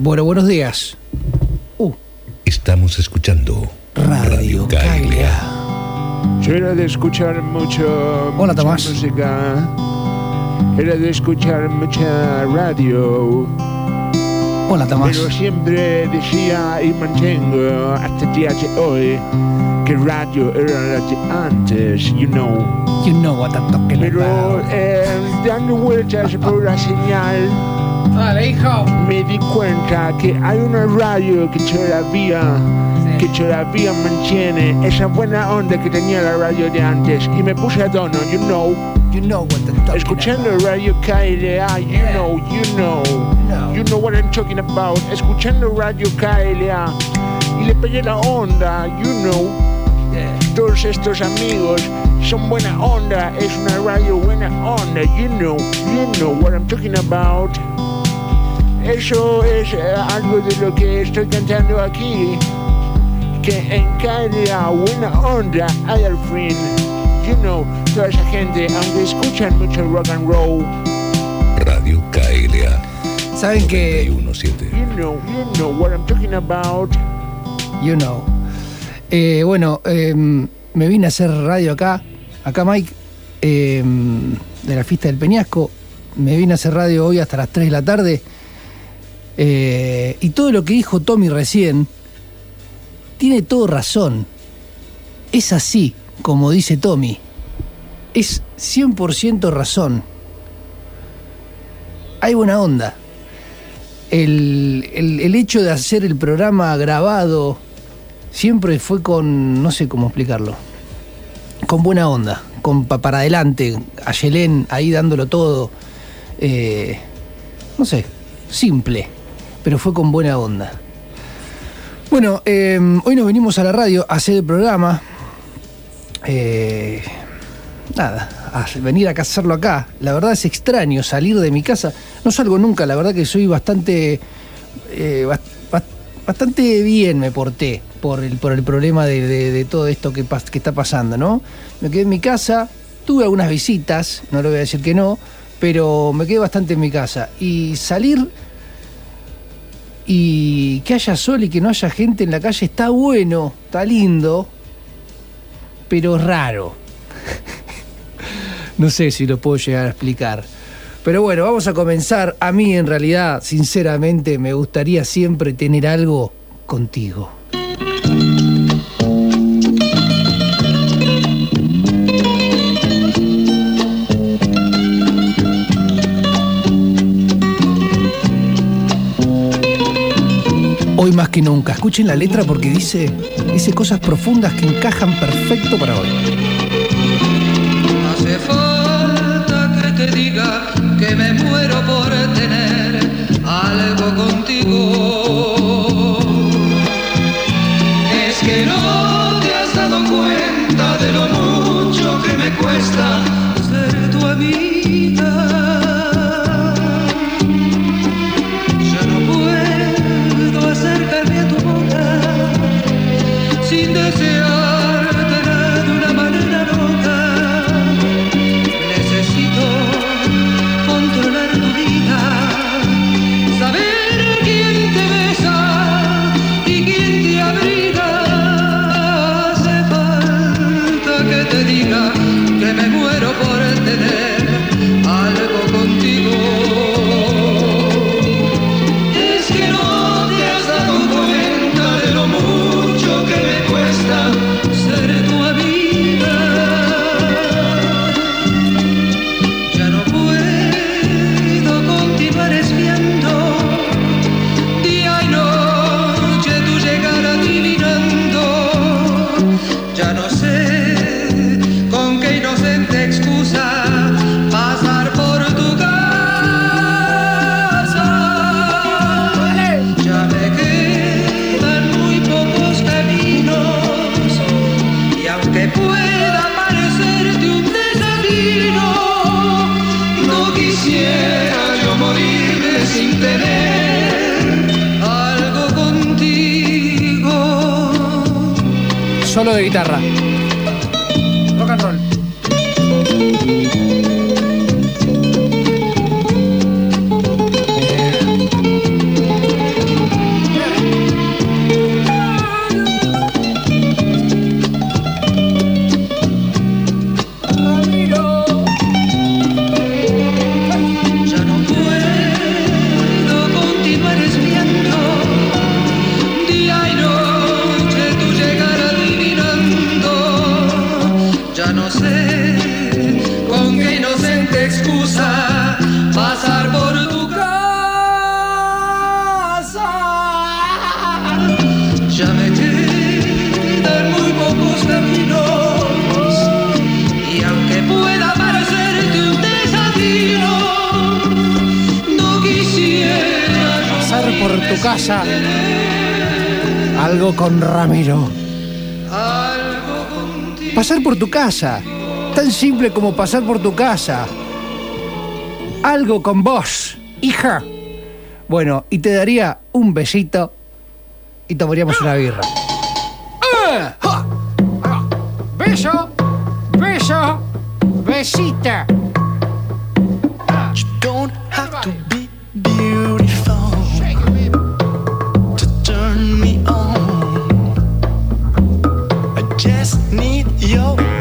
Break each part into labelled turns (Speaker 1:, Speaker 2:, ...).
Speaker 1: Bueno, buenos días. Uh,
Speaker 2: Estamos escuchando
Speaker 1: Radio Caglia.
Speaker 3: Yo era de escuchar mucho
Speaker 1: Hola,
Speaker 3: mucha
Speaker 1: Tomás.
Speaker 3: música. Era de escuchar mucha radio.
Speaker 1: Hola, Tomás.
Speaker 3: Pero siempre decía y mantengo hasta el día de hoy que radio era la de antes, you know.
Speaker 1: You know what I'm talking
Speaker 3: Pero
Speaker 1: about.
Speaker 3: eh, dando vueltas por la señal
Speaker 1: Dale, hijo.
Speaker 3: me di cuenta que hay una radio que todavía que todavía mantiene esa buena onda que tenía la radio de antes y me puse a tono, you know,
Speaker 1: You know what I'm talking
Speaker 3: escuchando
Speaker 1: about.
Speaker 3: Radio KLA, you
Speaker 1: Yeah.
Speaker 3: know, you know, you know what I'm talking about, escuchando Radio KLA y le pegué la onda, you know,
Speaker 1: Yeah.
Speaker 3: todos estos amigos son buena onda, es una radio buena onda, you know, you know what I'm talking about. Eso es eh, algo de lo que estoy cantando aquí, que en cada buena onda hay al fin, you know, toda esa gente, aunque escuchan mucho rock and roll,
Speaker 2: Radio KLA
Speaker 1: Saben que.
Speaker 2: 917.
Speaker 3: you know, you know what I'm talking about.
Speaker 1: You know. Eh, bueno, eh, me vine a hacer radio acá. Acá, Mike, eh, de la fiesta del Peñasco. Me vine a hacer radio hoy hasta las 3 de la tarde. Eh, y todo lo que dijo Tommy recién tiene todo razón. Es así, como dice Tommy. Es 100% razón. Hay buena onda. El, el- hecho de hacer el programa grabado siempre fue con, no sé cómo explicarlo, con buena onda, con pa- para adelante, a Yelén ahí dándolo todo, eh, no sé, simple, pero fue con buena onda. Bueno, eh, hoy nos venimos a la radio a hacer el programa. Eh, nada, a venir a hacerlo acá. La verdad es extraño salir de mi casa. No salgo nunca, la verdad que soy bastante. eh, bas- bas- bastante bien me porté por el, por el problema de, todo esto que, que está pasando, ¿no? Me quedé en mi casa, tuve algunas visitas, no le voy a decir que no, pero me quedé bastante en mi casa. Y salir y que haya sol y que no haya gente en la calle está bueno, está lindo, pero raro. No sé si lo puedo llegar a explicar. Pero bueno, vamos a comenzar. A mí en realidad, sinceramente, me gustaría siempre tener algo contigo. Que nunca. Escuchen la letra porque dice, dice cosas profundas que encajan perfecto para hoy.
Speaker 4: Hace falta que te diga que me muero por tener algo contigo.
Speaker 1: Guitarra. Tu casa. Algo con Ramiro. Pasar por tu casa. Tan simple como pasar por tu casa. Algo con vos, hija. Bueno, y te daría un besito y tomaríamos una birra. ¡Ah! Beso, beso, besita.
Speaker 5: Just need your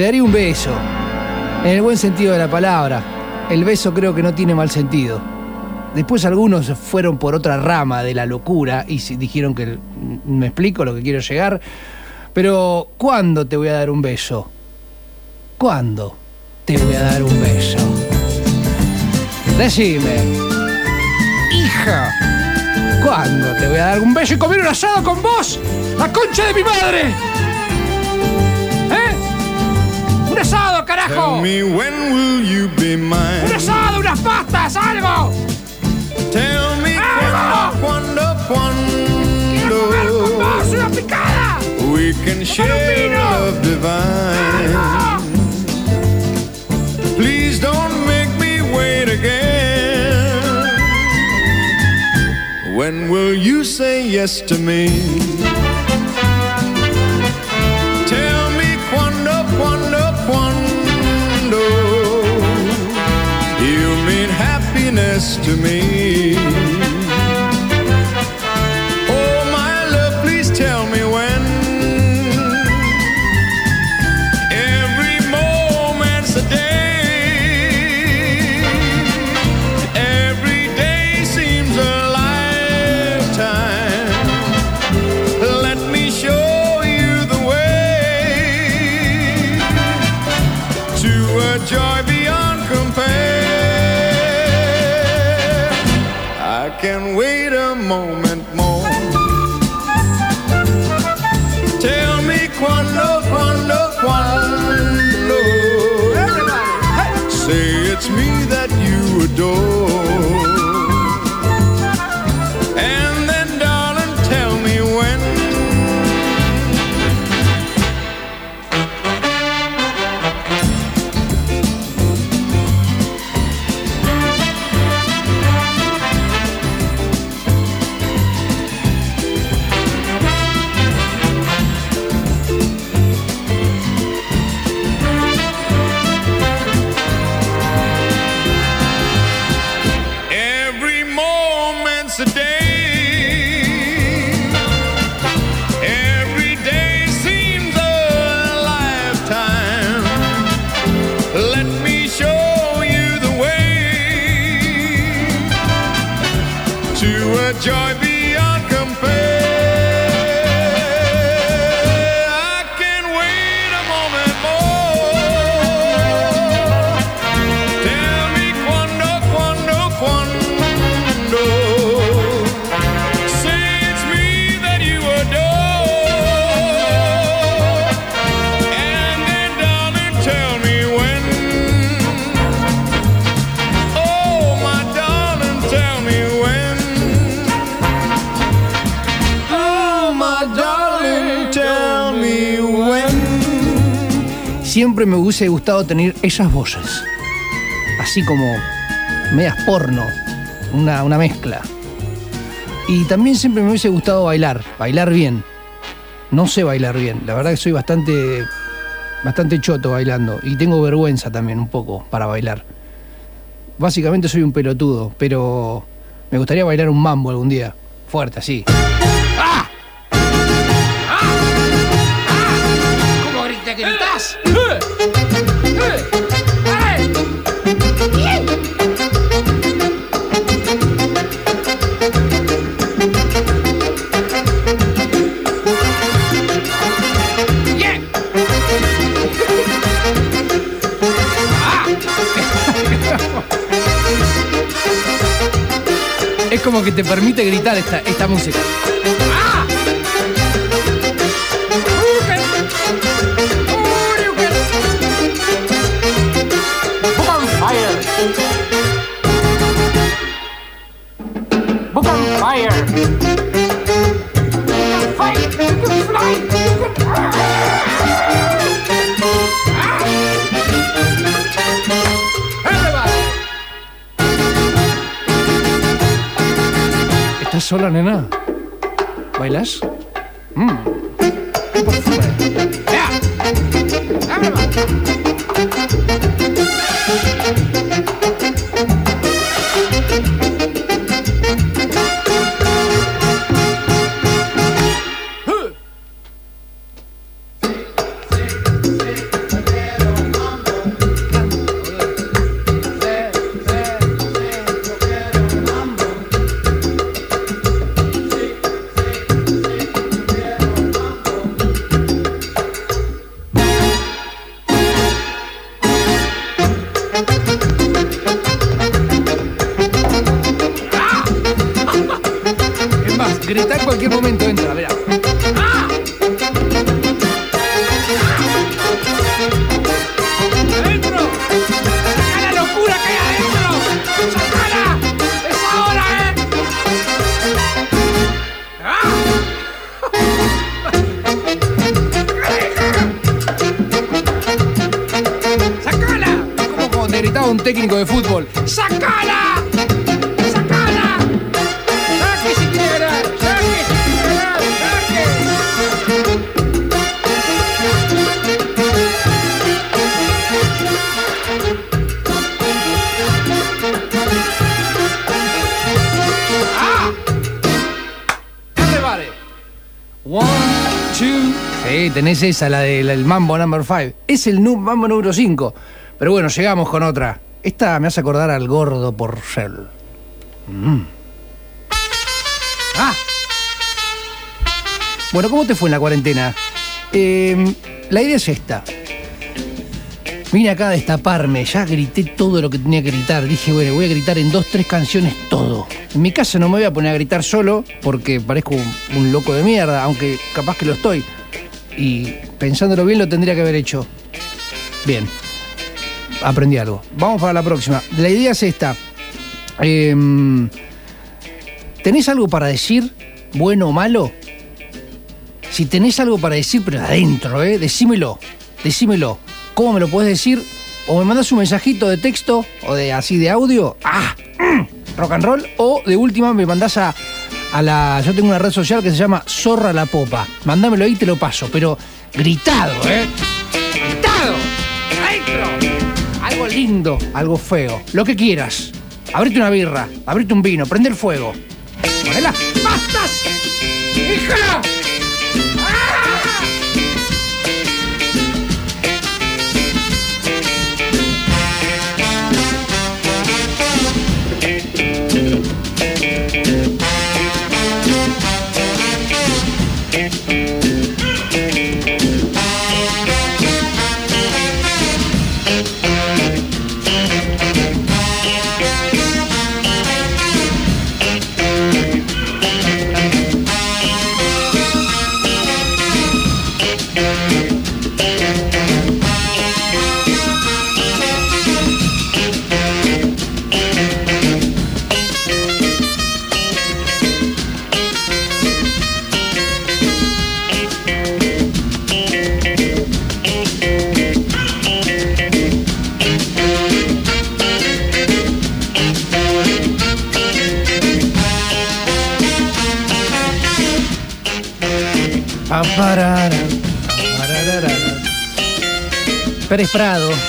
Speaker 1: Te daría un beso. En el buen sentido de la palabra. El beso creo que no tiene mal sentido. Después algunos fueron por otra rama de la locura y dijeron que me explico lo que quiero llegar. Pero ¿cuándo te voy a dar un beso? ¿Cuándo te voy a dar un beso? Decime, hija, ¿cuándo te voy a dar un beso y comer un asado con vos? ¡La concha de mi madre! Carajo!
Speaker 6: Tell me when will you be
Speaker 1: ¡Un
Speaker 6: mine?
Speaker 1: asado, unas pastas, algo!
Speaker 6: Tell me cuando,
Speaker 1: ¡Quiero comer con vos
Speaker 6: cuando
Speaker 1: una picada!
Speaker 6: we can share
Speaker 1: vino!
Speaker 6: love divine.
Speaker 1: ¡Algo!
Speaker 6: Please don't make me wait again. When will you say yes to me? to me.
Speaker 1: door. hubiese gustado tener esas voces. Así como medias porno, una, una mezcla. Y también siempre me hubiese gustado bailar, bailar bien. No sé bailar bien, la verdad que soy bastante, bastante choto bailando y tengo vergüenza también un poco para bailar. Básicamente soy un pelotudo, pero me gustaría bailar un mambo algún día, fuerte así.
Speaker 7: que
Speaker 1: te permite gritar esta, esta música. sola, nena. ¿Bailas? Tenés esa, la del Mambo Number 5. Es el Mambo número 5. Pero bueno, llegamos con otra. Esta me hace acordar al gordo Porcel. Mm. ¡Ah! Bueno, ¿cómo te fue en la cuarentena? Eh, la idea es esta. Vine acá a destaparme, ya grité todo lo que tenía que gritar. Dije, bueno, voy a gritar en dos, tres canciones todo. En mi casa no me voy a poner a gritar solo porque parezco un loco de mierda, aunque capaz que lo estoy. Y pensándolo bien lo tendría que haber hecho. Bien. Aprendí algo. Vamos para la próxima. La idea es esta. Em, ¿Tenés algo para decir, bueno o malo? Si tenés algo para decir, pero de adentro, ¿eh? Decímelo. Decímelo. ¿Cómo me lo puedes decir? O me mandas un mensajito de texto o de así de audio. ¡Ah! mm, rock and roll. O de última me mandás a, a la. Yo tengo una red social que se llama Zorra la Popa. Mándamelo ahí y te lo paso. Pero gritado, ¿eh? ¡Gritado! Algo lindo, algo feo. Lo que quieras. Abrite una birra, abrite un vino, prende el fuego. ¡Ponela! ¡Bastas!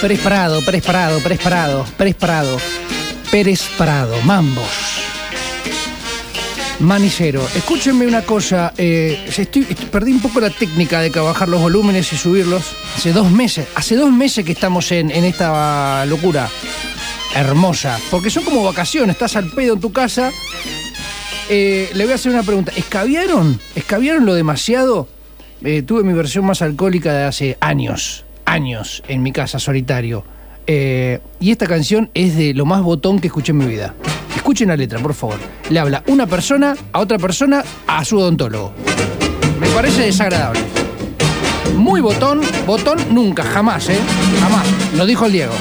Speaker 1: Pérez Prado, Pérez Prado, Pérez Prado, Pérez Prado, Pérez Prado, Mambos. Manicero, escúchenme una cosa, eh, perdí un poco la técnica de bajar los volúmenes y subirlos. Hace dos meses, hace dos meses que estamos en, en esta locura hermosa, porque son como vacaciones, estás al pedo en tu casa. Eh, le voy a hacer una pregunta, ¿escabiaron? ¿Escabiaron lo demasiado? Eh, tuve mi versión más alcohólica de hace años, años en mi casa solitario. Eh, y esta canción es de lo más botón que escuché en mi vida. Escuchen la letra, por favor. Le habla una persona a otra persona a su odontólogo. Me parece desagradable. Muy botón, botón nunca, jamás, ¿eh? Jamás. Lo dijo el Diego.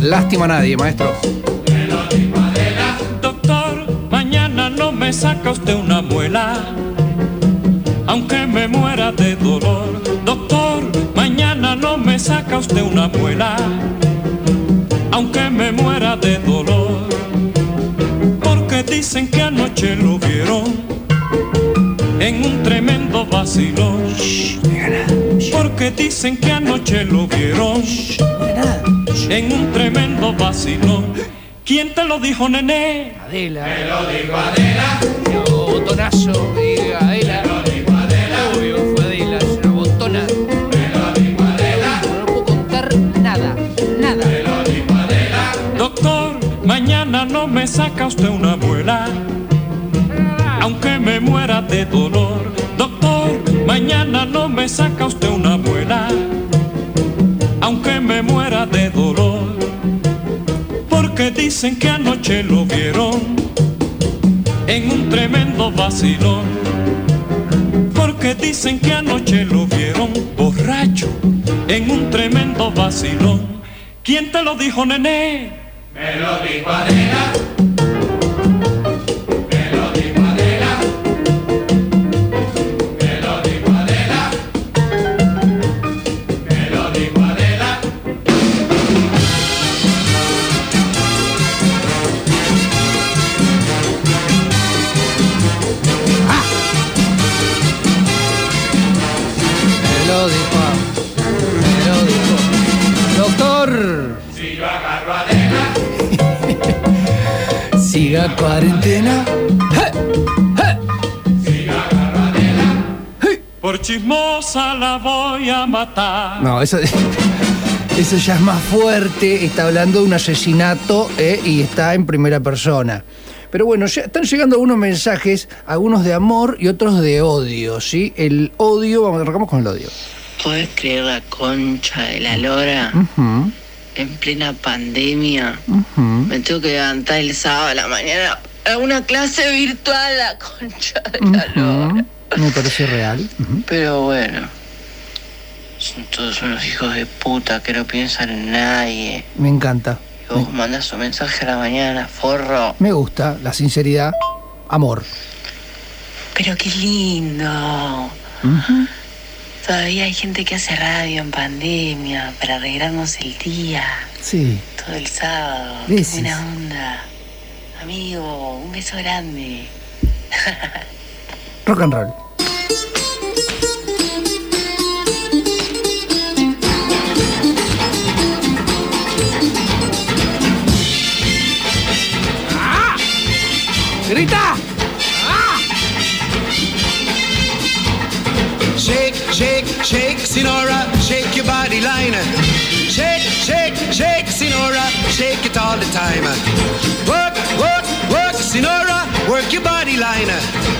Speaker 1: Lástima a nadie, maestro.
Speaker 8: No me saca usted una muela, aunque me muera de dolor. Doctor, mañana no me saca usted una muela, aunque me muera de dolor. Porque dicen que anoche lo vieron en un tremendo vacilón. Porque dicen que anoche lo vieron en un tremendo vacilón. ¿Quién te lo dijo, nené?
Speaker 1: Adela. Me lo dijo Adela. botonazo, diga Adela. Me lo dijo Adela. Obvio, fue Adela, es una botona. Me lo dijo Adela. No puedo contar nada, nada. Me lo dijo Adela.
Speaker 8: Doctor, mañana no me saca usted una muela, aunque me muera de dolor. Doctor, mañana no me saca usted una muela, dicen que anoche lo vieron en un tremendo vacilón. Porque dicen que anoche lo vieron borracho en un tremendo vacilón. ¿Quién te lo dijo, nené?
Speaker 1: Me Siga cuarentena. ¡Eh!
Speaker 8: Por chismosa la voy a matar.
Speaker 1: No, eso, eso ya es más fuerte. Está hablando de un asesinato eh, y está en primera persona. Pero bueno, ya están llegando algunos mensajes, algunos de amor y otros de odio, ¿sí? El odio, vamos, arrancamos con el odio.
Speaker 9: ¿Podés creer la concha de la lora?
Speaker 1: Ujú,
Speaker 9: En plena pandemia. Me tengo que levantar el sábado a la mañana a una clase virtual, la concha de la lora.
Speaker 1: Ujú, Me parece real.
Speaker 9: Pero bueno. Son todos unos hijos de puta que no piensan en nadie.
Speaker 1: Me encanta.
Speaker 9: Y vos mandás un mensaje a la mañana, forro.
Speaker 1: Me gusta la sinceridad. Amor.
Speaker 9: Pero qué lindo. Todavía hay gente que hace radio en pandemia para alegrarnos el día.
Speaker 1: Sí.
Speaker 9: Todo el sábado. Qué buena onda. Amigo, un beso grande.
Speaker 1: Rock and roll. ¡Grita!
Speaker 10: Shake, Sinora, shake your body line. Shake, shake, shake, Sinora, shake it all the time. Work, work, work, Sinora, work your body line.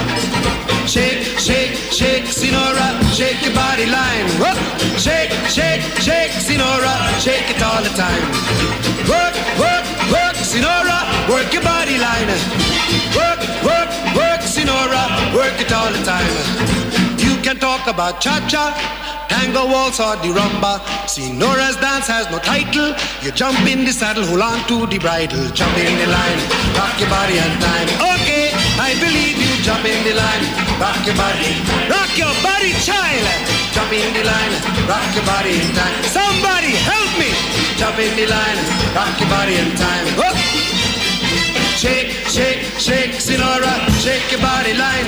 Speaker 10: Shake, shake, shake, Sinora, shake your body line. Whoop. Shake, shake, shake, Sinora, shake it all the time. Work, work, work, Sinora, work your body line. Work, work, work, Sinora, work it all the time. You can talk about cha-cha, tango waltz or the rumba. Sinora's dance has no title. You jump in the saddle, hold on to the bridle, jump in the line, rock your body on time. Okay, I believe. Jump in the line, rock your body, rock your body, child. Jump in the line, rock your body in time. Somebody help me. Jump in the line, rock your body in time. Whoop. Shake, shake, shake, Sinora, shake your body line.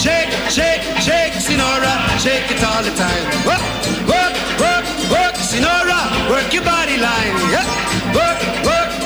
Speaker 10: Shake, shake, shake, Sinora, shake it all the time. Oh. Work, work, work, work, Sinora, work your body line. Yeah. Work, work,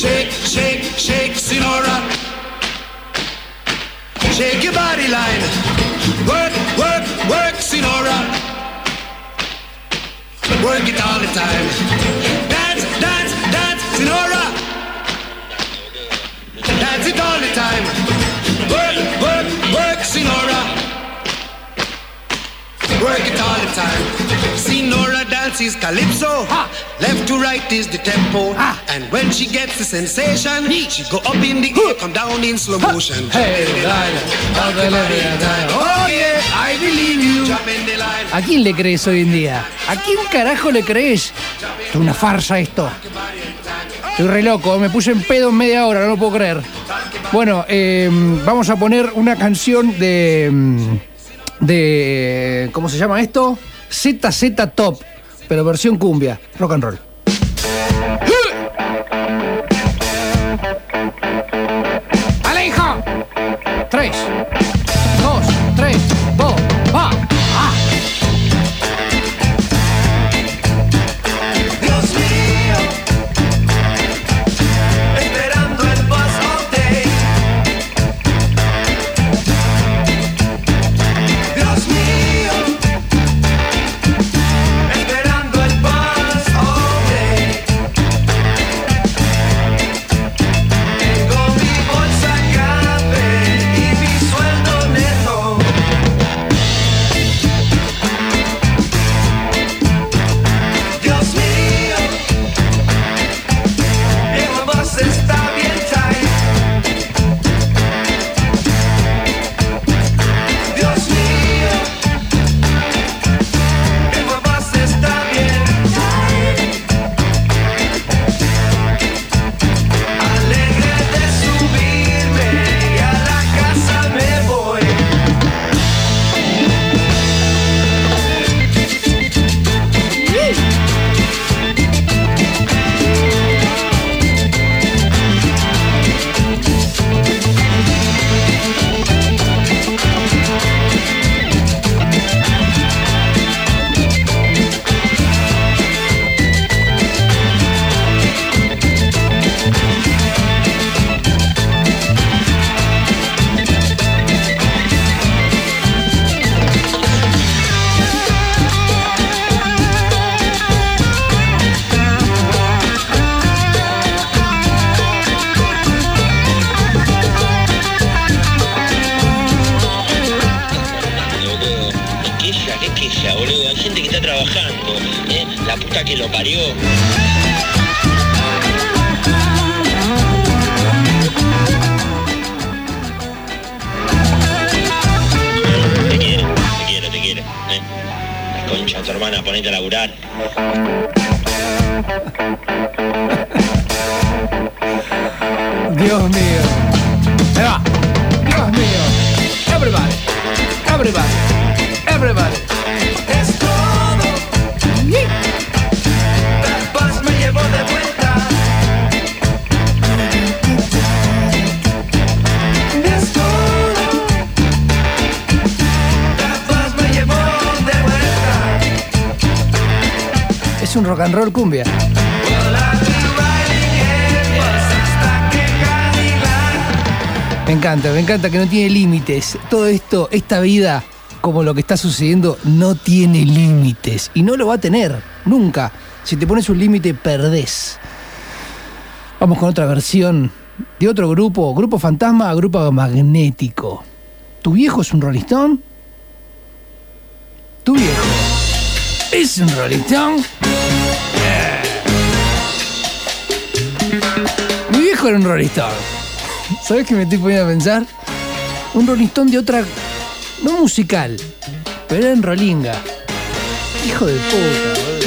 Speaker 10: Shake, shake, shake, Sinora. Shake your body line. Work, work, work, Sinora. Work it all the time. Dance, dance, dance, Sinora. Dance it all the time. Work, work, work, Sinora. Work it all the time. Sinora dances calypso. Left to right is the tempo. And when she gets the sensation, she go up in the air, come down in slow motion. Jump in the line, rock your body in time. Oh yeah, I believe you. Jump in the line.
Speaker 1: ¿A quién le crees hoy en día? ¿A quién carajo le crees? Es una farsa esto. Estoy re loco, me puse en pedo en media hora, no lo puedo creer. Bueno, eh, vamos a poner una canción de. mm, de. ¿Cómo se llama esto? ZZ Top, pero versión cumbia, rock and roll. ¡Alejo! Tres,
Speaker 11: encanta, que no tiene límites. Todo esto, esta vida, como lo que está sucediendo, no tiene límites. Y no lo va a tener, nunca. Si te pones un límite, perdés. Vamos con otra versión de otro grupo, grupo fantasma grupo magnético. ¿Tu viejo es un Rolling Stone? ¿Tu viejo es un Rolling. Mi viejo era un Rolling Stone. ¿Sabes qué me estoy poniendo a pensar? Un Rolling de otra. no musical, pero en Rolinga. Hijo de puta, boludo.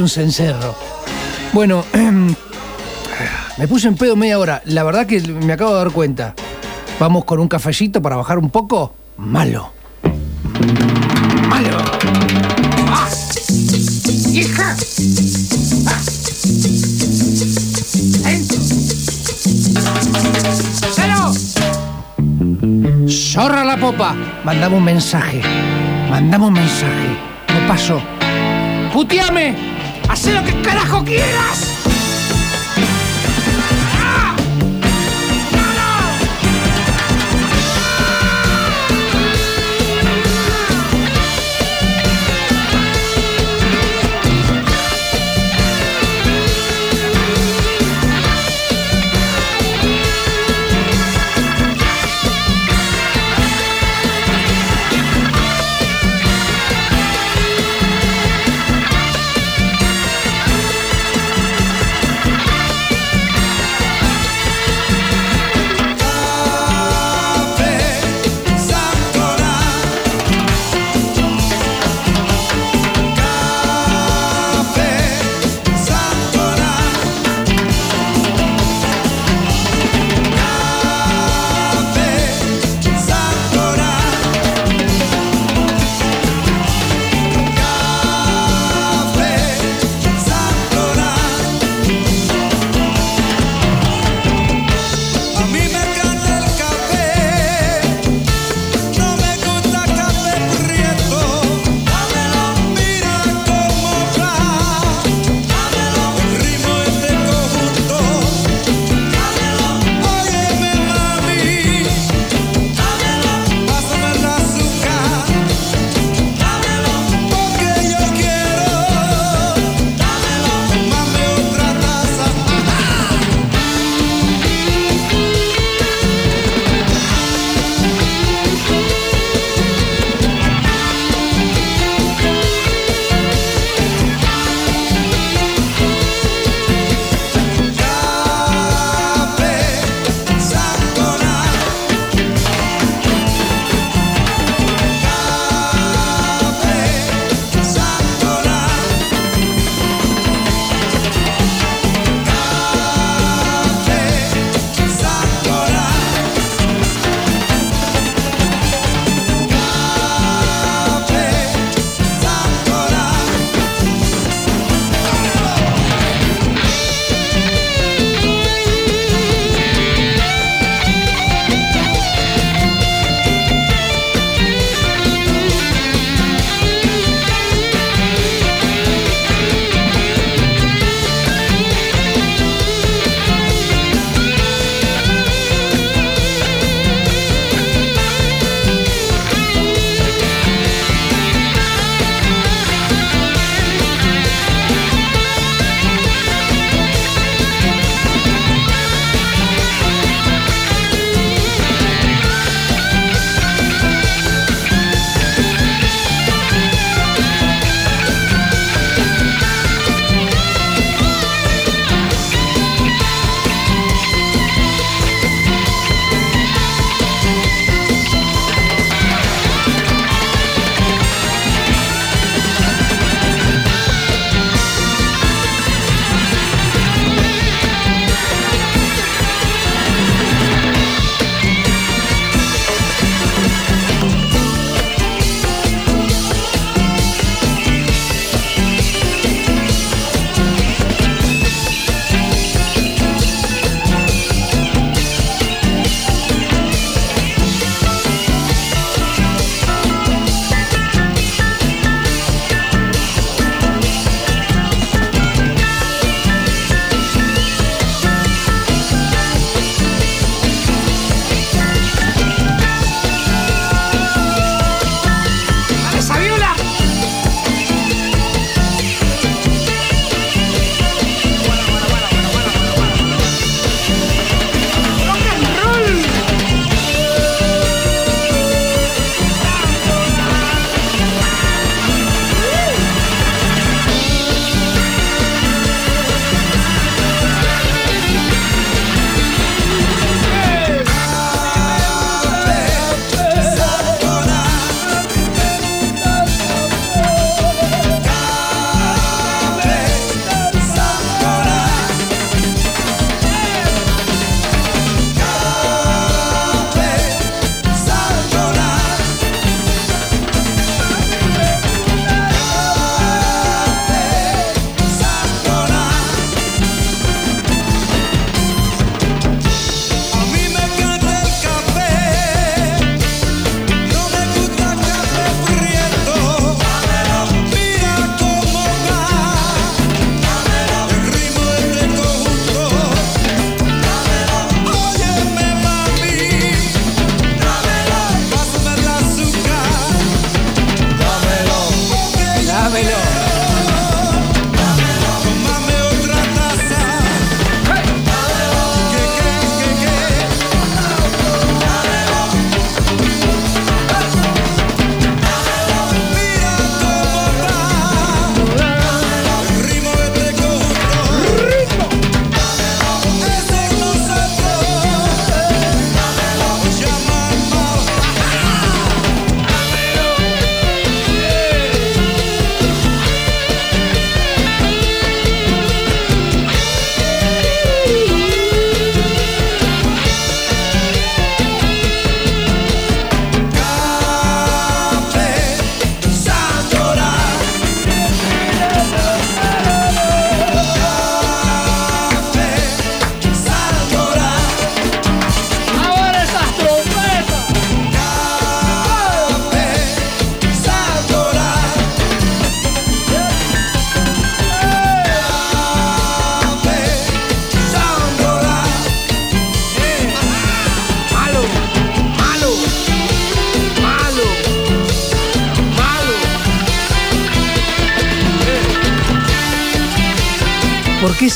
Speaker 11: Un cencerro. Bueno, me puse en pedo media hora. La verdad que me acabo de dar cuenta. Vamos con un cafecito para bajar un poco. Malo. Malo.
Speaker 1: ¡Ah! ¡Hija! ¡Ah! ¡Cero!
Speaker 11: Zorra la popa. Mandame un mensaje. Mandame un mensaje. No paso. ¡Puteame! ¡Haz lo que carajo quieras!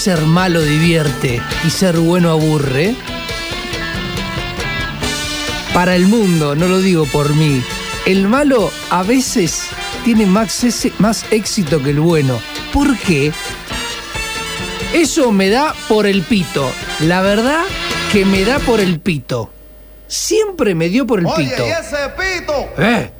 Speaker 1: ser malo divierte y ser bueno aburre? Para el mundo, no lo digo por mí, el malo a veces tiene más, éxito que el bueno. ¿Por qué? Eso me da por el pito. La verdad que me da por el pito. Siempre me dio por el pito.
Speaker 12: Ese pito.
Speaker 1: ¿Eh?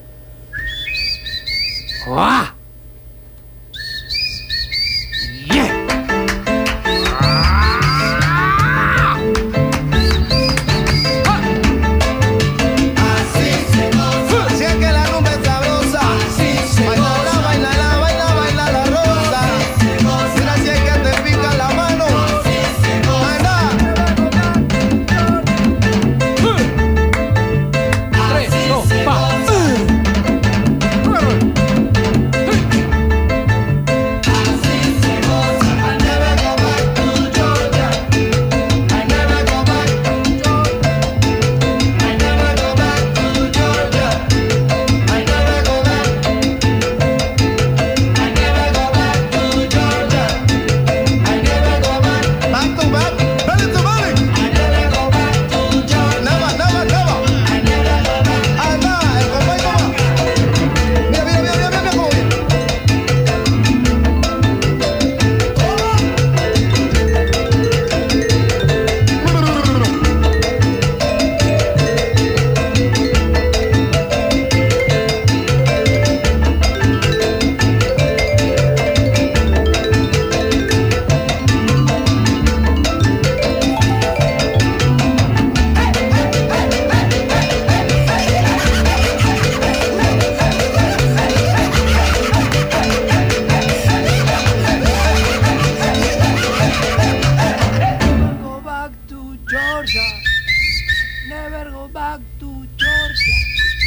Speaker 13: back to Georgia.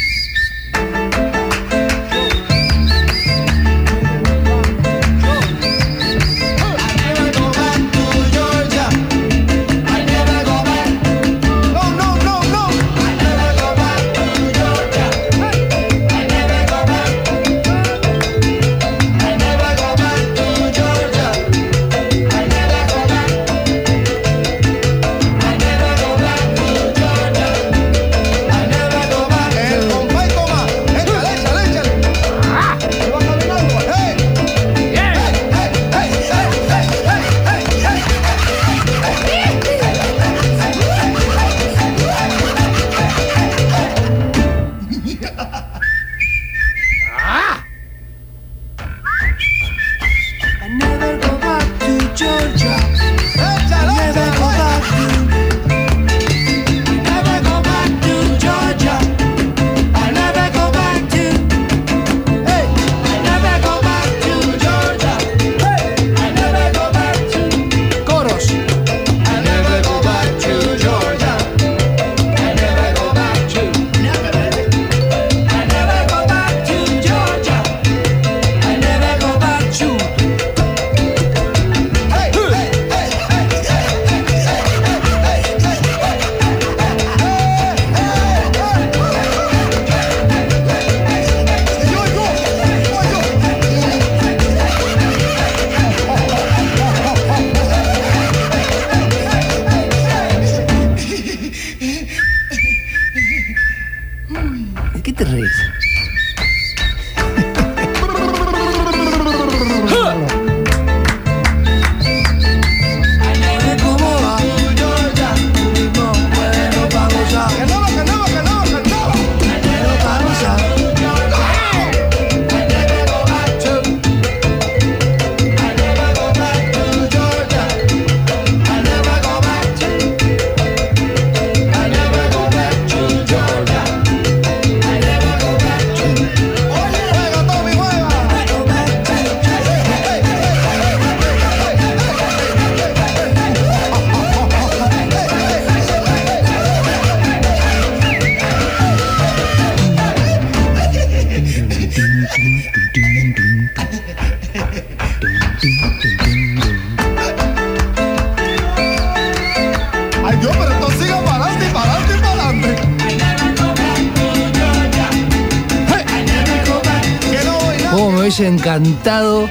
Speaker 1: encantado.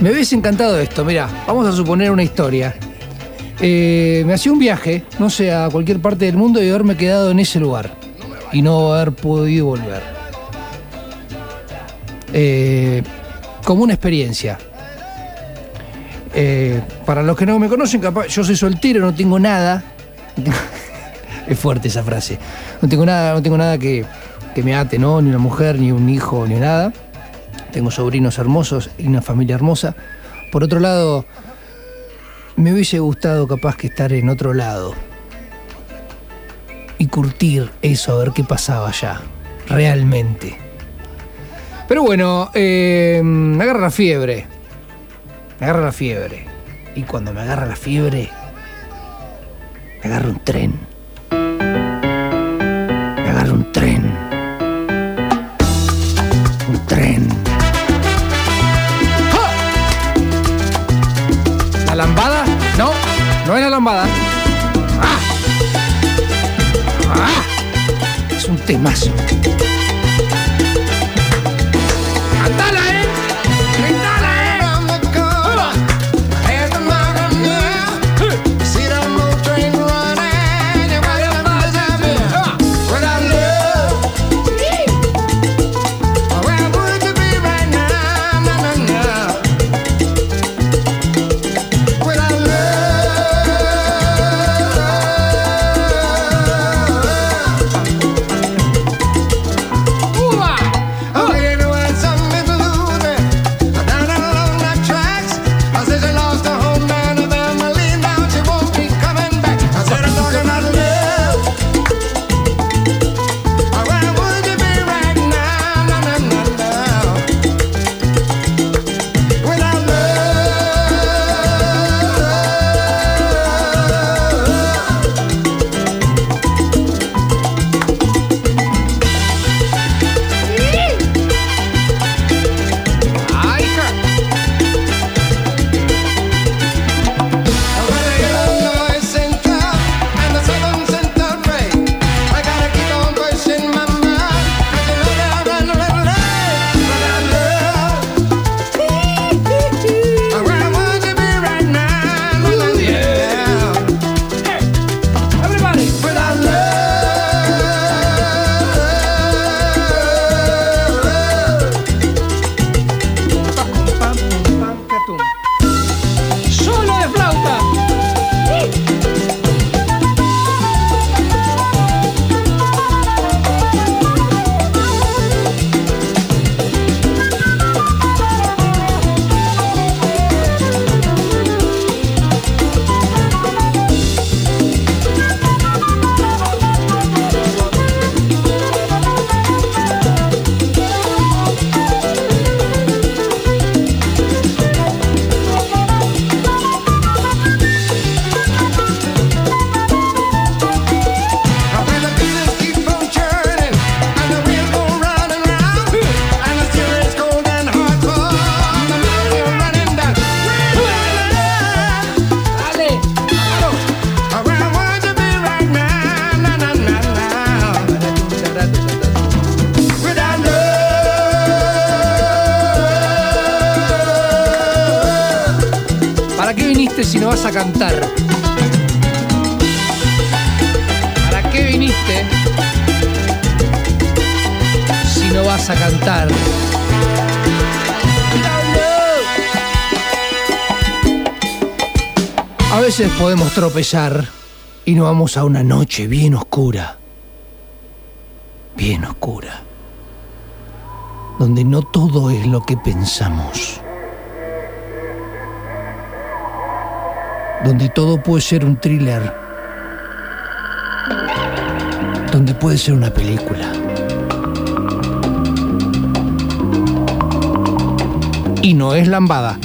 Speaker 1: Me hubiese encantado esto, mira, vamos a suponer una historia. Eh, me hacía un viaje, no sé, a cualquier parte del mundo y haberme quedado en ese lugar y no haber podido volver. Eh, como una experiencia. Eh, para los que no me conocen, capaz, yo soy soltero, no tengo nada. es fuerte esa frase. No tengo nada, no tengo nada que, que me ate, ¿no? Ni una mujer, ni un hijo, ni nada. Tengo sobrinos hermosos y una familia hermosa. Por otro lado, me hubiese gustado capaz que estar en otro lado y curtir eso, a ver qué pasaba allá, realmente. Pero bueno, eh, me agarra la fiebre. Me agarra la fiebre. Y cuando me agarra la fiebre, me agarra un tren. Podemos tropezar y nos vamos a una noche bien oscura, bien oscura, donde no todo es lo que pensamos. donde todo puede ser un thriller, donde puede ser una película. Y no es lambada.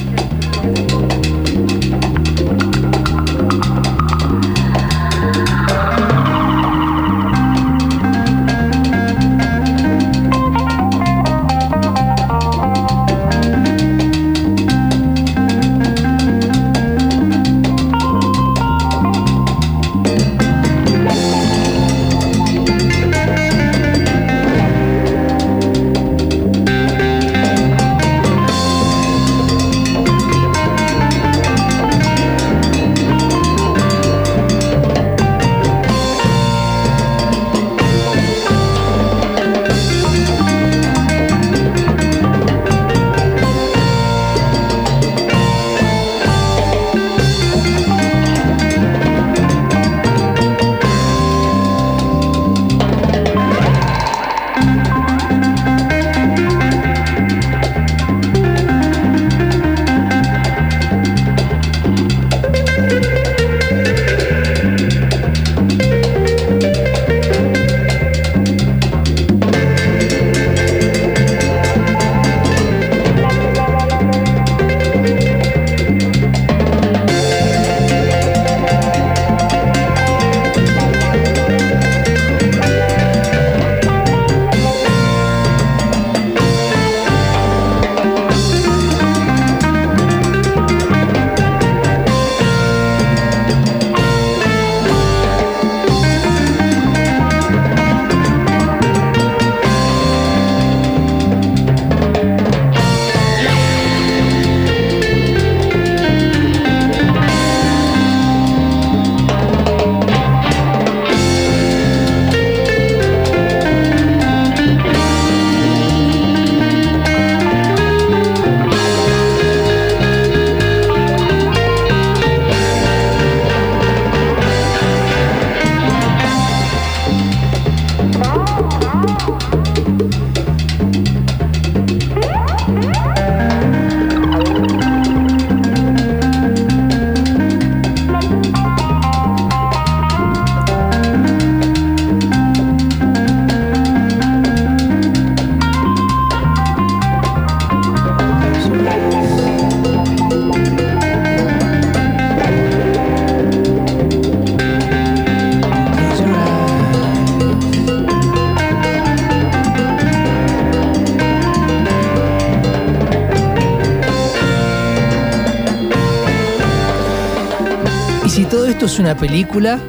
Speaker 1: Una película,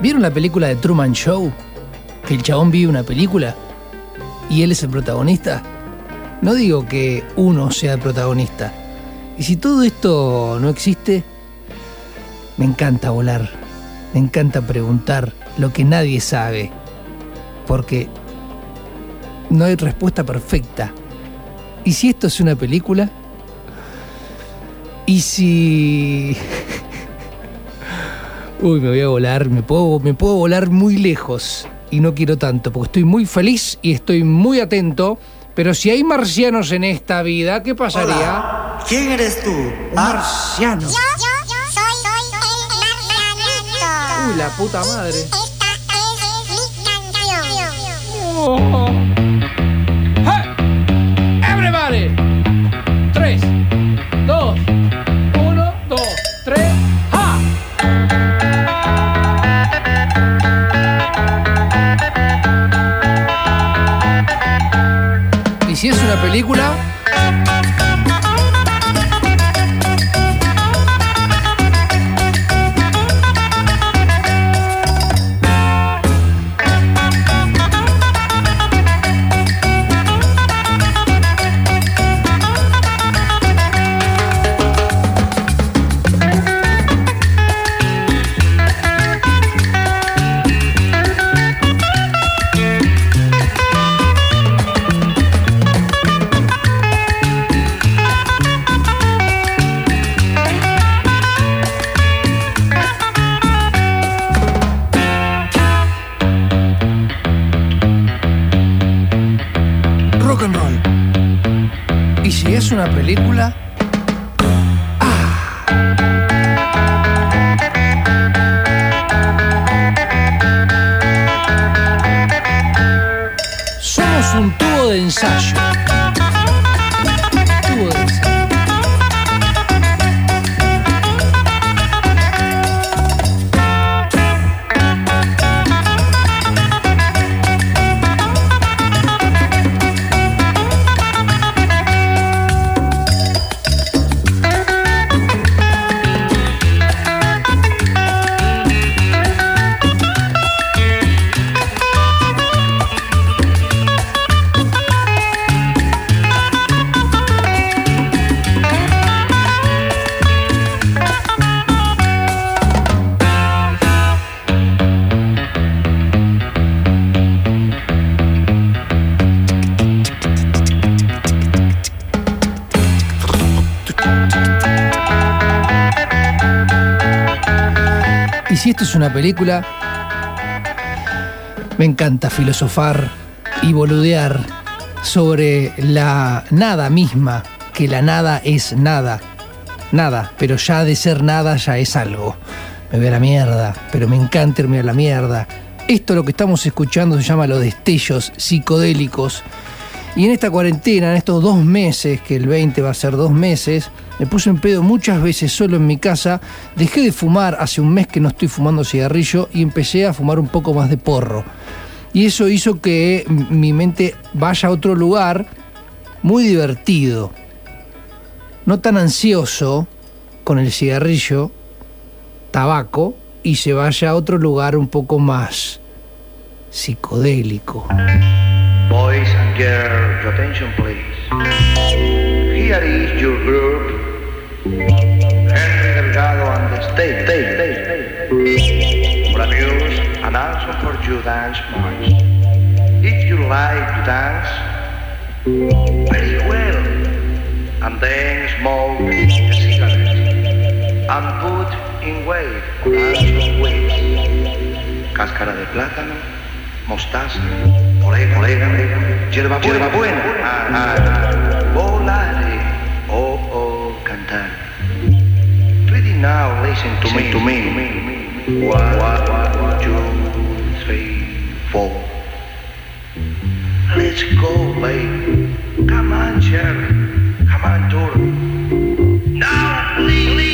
Speaker 1: ¿vieron la película de Truman Show? Que el chabón vive una película y él es el protagonista. No digo que uno sea el protagonista. Y si todo esto no existe, me encanta volar. Me encanta preguntar lo que nadie sabe. Porque no hay respuesta perfecta. ¿Y si esto es una película? ¿Y si... Uy, me voy a volar, me puedo, me puedo volar muy lejos y no quiero tanto, porque estoy muy feliz y estoy muy atento. Pero si hay marcianos en esta vida, ¿qué pasaría?
Speaker 14: ¿Quién eres tú?
Speaker 1: Marciano. Uy, la puta madre. Una película, me encanta filosofar y boludear sobre la nada misma, que la nada es nada. Nada, pero ya de ser nada ya es algo. Me voy a la mierda, pero me encanta irme a la mierda. Esto lo que estamos escuchando se llama los destellos psicodélicos. Y en esta cuarentena, en estos dos meses, que el 20 va a ser dos meses, me puse en pedo muchas veces solo en mi casa. Dejé de fumar, hace un mes que no estoy fumando cigarrillo y empecé a fumar un poco más de porro. Y eso hizo que mi mente vaya a otro lugar muy divertido. No tan ansioso con el cigarrillo, tabaco, y se vaya a otro lugar un poco más psicodélico.
Speaker 15: Boys and girls, attention please. Here is your group. Henry Delgado and the state. For amuse and also for you dance march. If you like to dance, very well. And then smoke a cigarette. And put in dance with. Cáscara de plátano, mostaza, orégano, orégano, hierba, hierba buena, ah, ah, oh, oh, cantar. Ready now, listen to me, to me. One, one, two, three, four. Let's go, babe. Come on, Jerry. Come on, Dora. Now, please,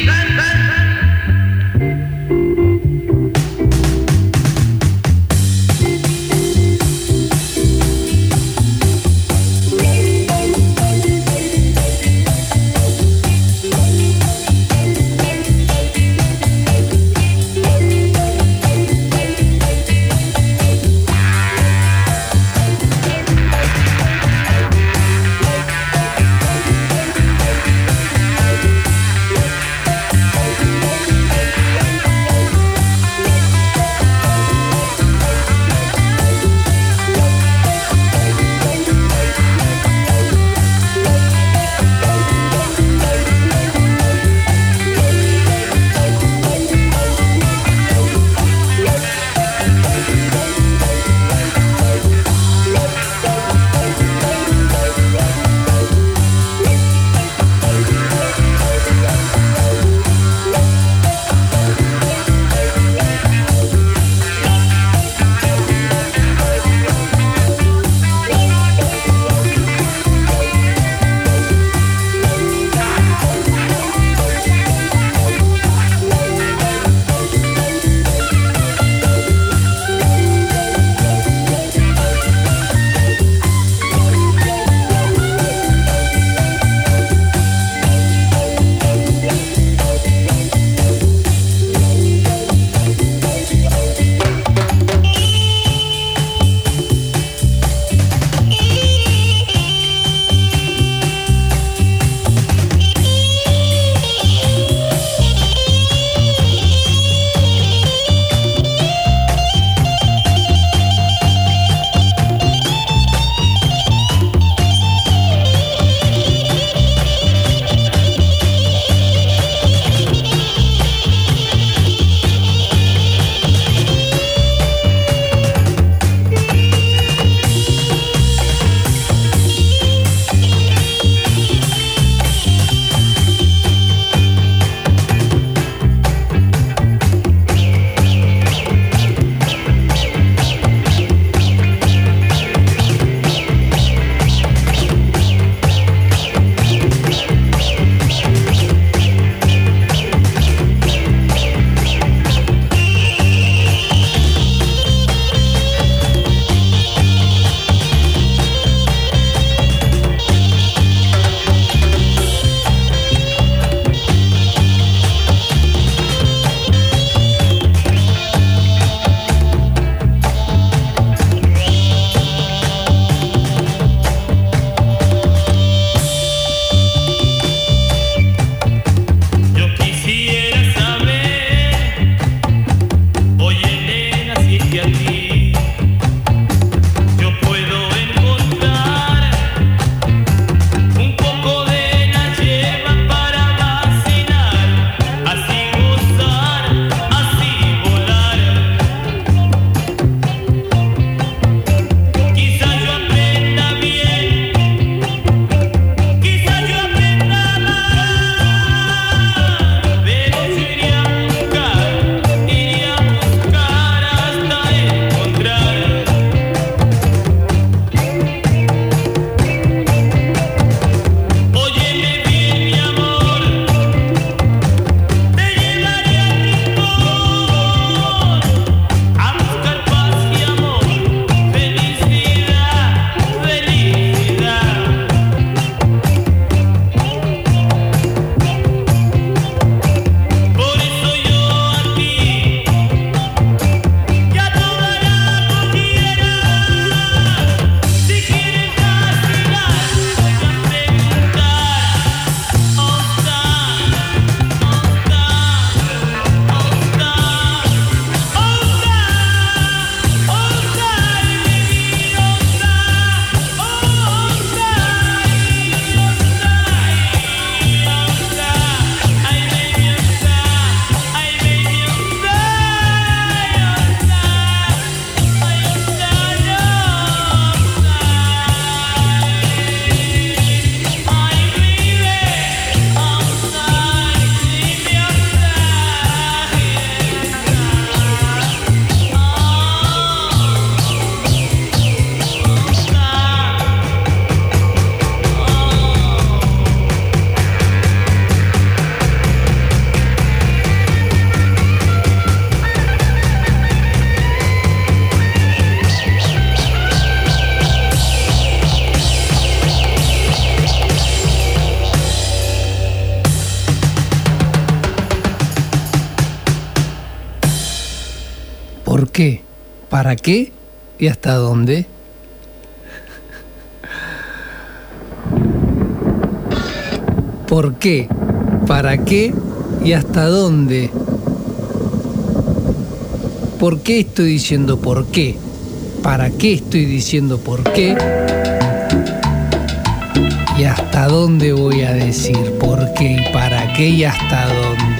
Speaker 1: ¿Para qué? ¿Y hasta dónde? ¿Por qué? ¿Para qué? ¿Y hasta dónde? ¿Por qué estoy diciendo por qué? ¿Para qué estoy diciendo por qué? ¿Y hasta dónde voy a decir por qué y para qué y hasta dónde?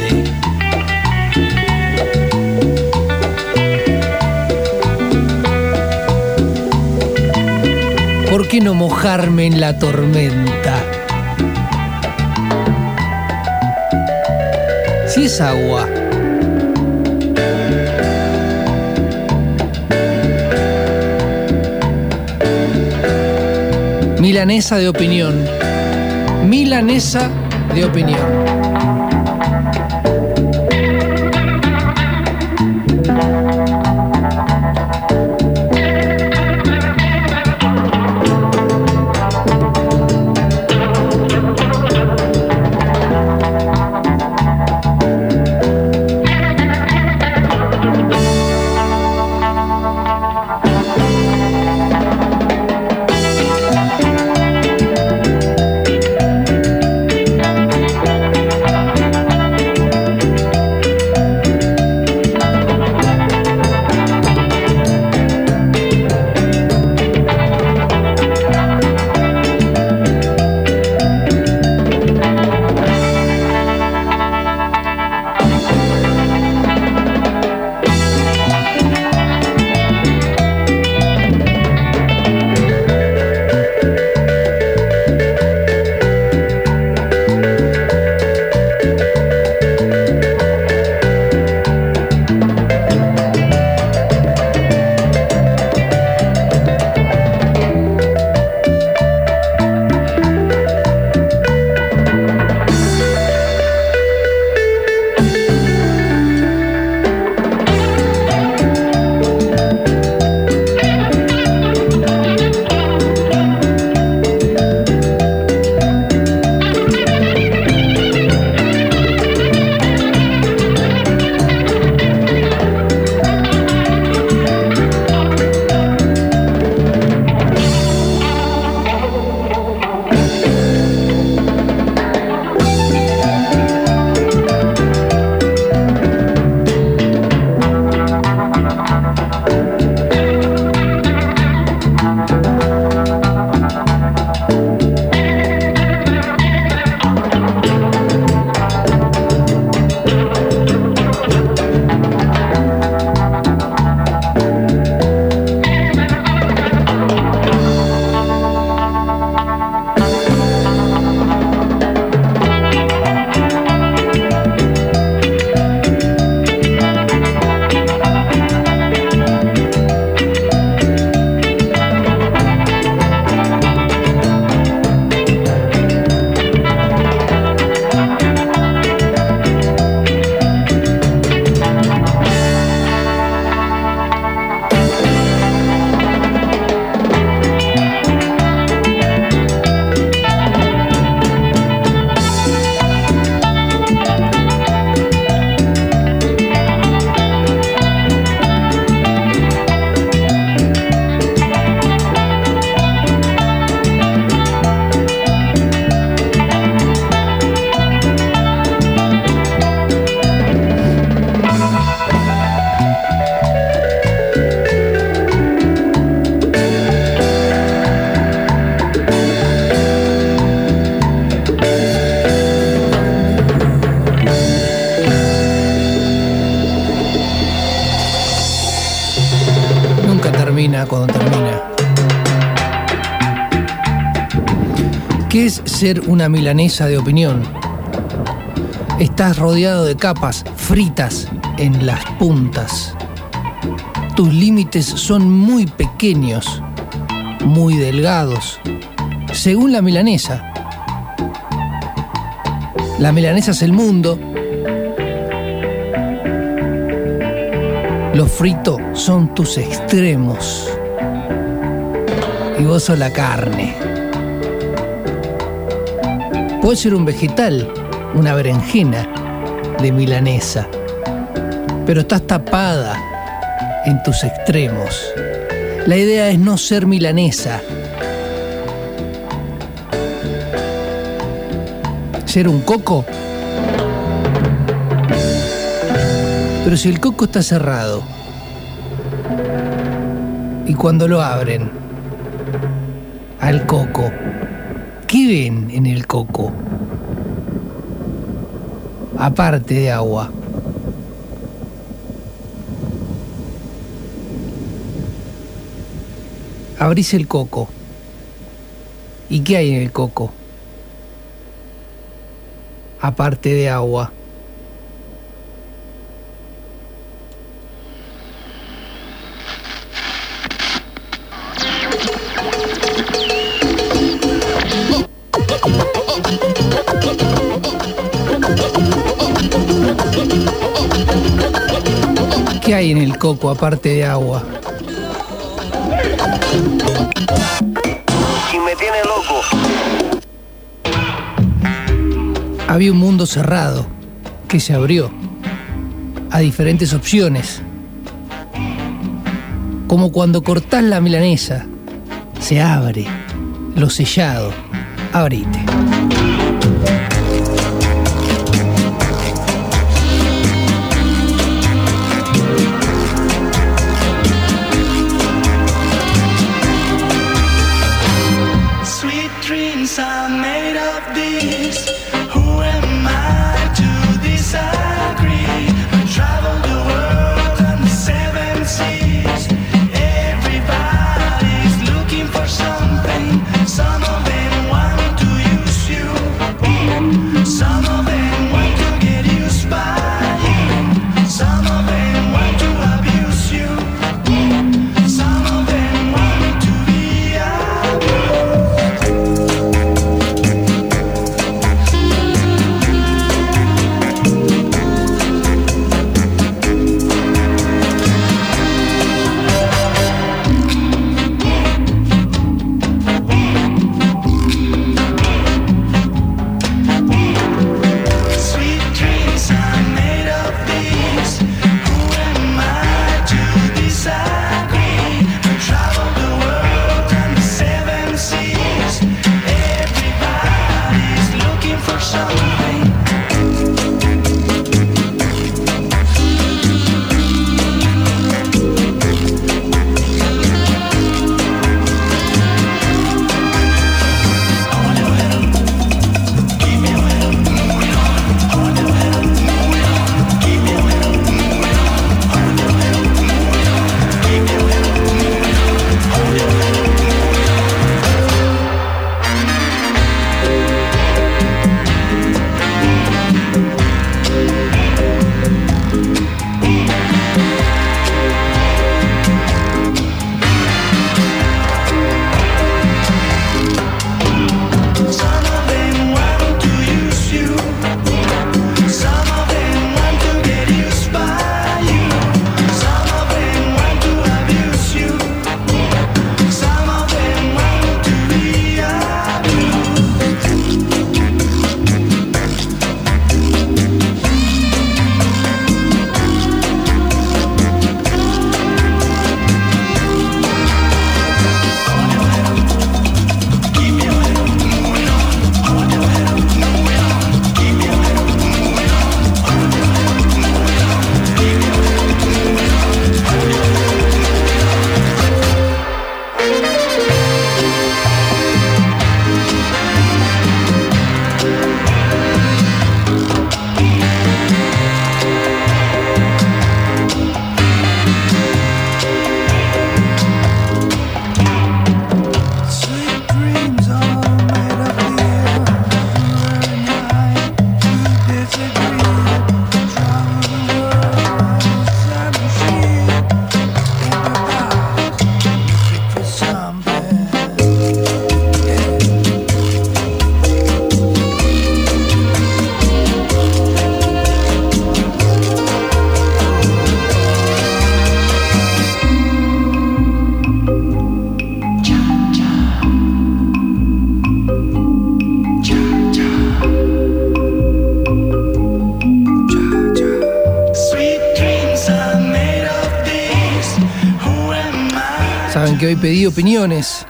Speaker 1: ¿Por qué no mojarme en la tormenta? Si es agua. Milanesa de opinión. Milanesa de opinión. Ser una milanesa de opinión? Estás rodeado de capas fritas en las puntas. Tus límites son muy pequeños, muy delgados, según la milanesa. La milanesa es el mundo. Lo frito son tus extremos. Y vos sos la carne. Puede ser un vegetal, una berenjena de milanesa. Pero estás tapada en tus extremos. La idea es no ser milanesa. ¿Ser un coco? Pero si el coco está cerrado y cuando lo abren al coco, ¿qué ven en el coco? Aparte de agua. Abrís el coco. ¿Y qué hay en el coco? Aparte de agua. Hay en el coco aparte de agua?
Speaker 14: Y me tiene loco.
Speaker 1: Había un mundo cerrado que se abrió a diferentes opciones. Como cuando cortás la milanesa, se abre lo sellado. Abrite. Pedí opiniones,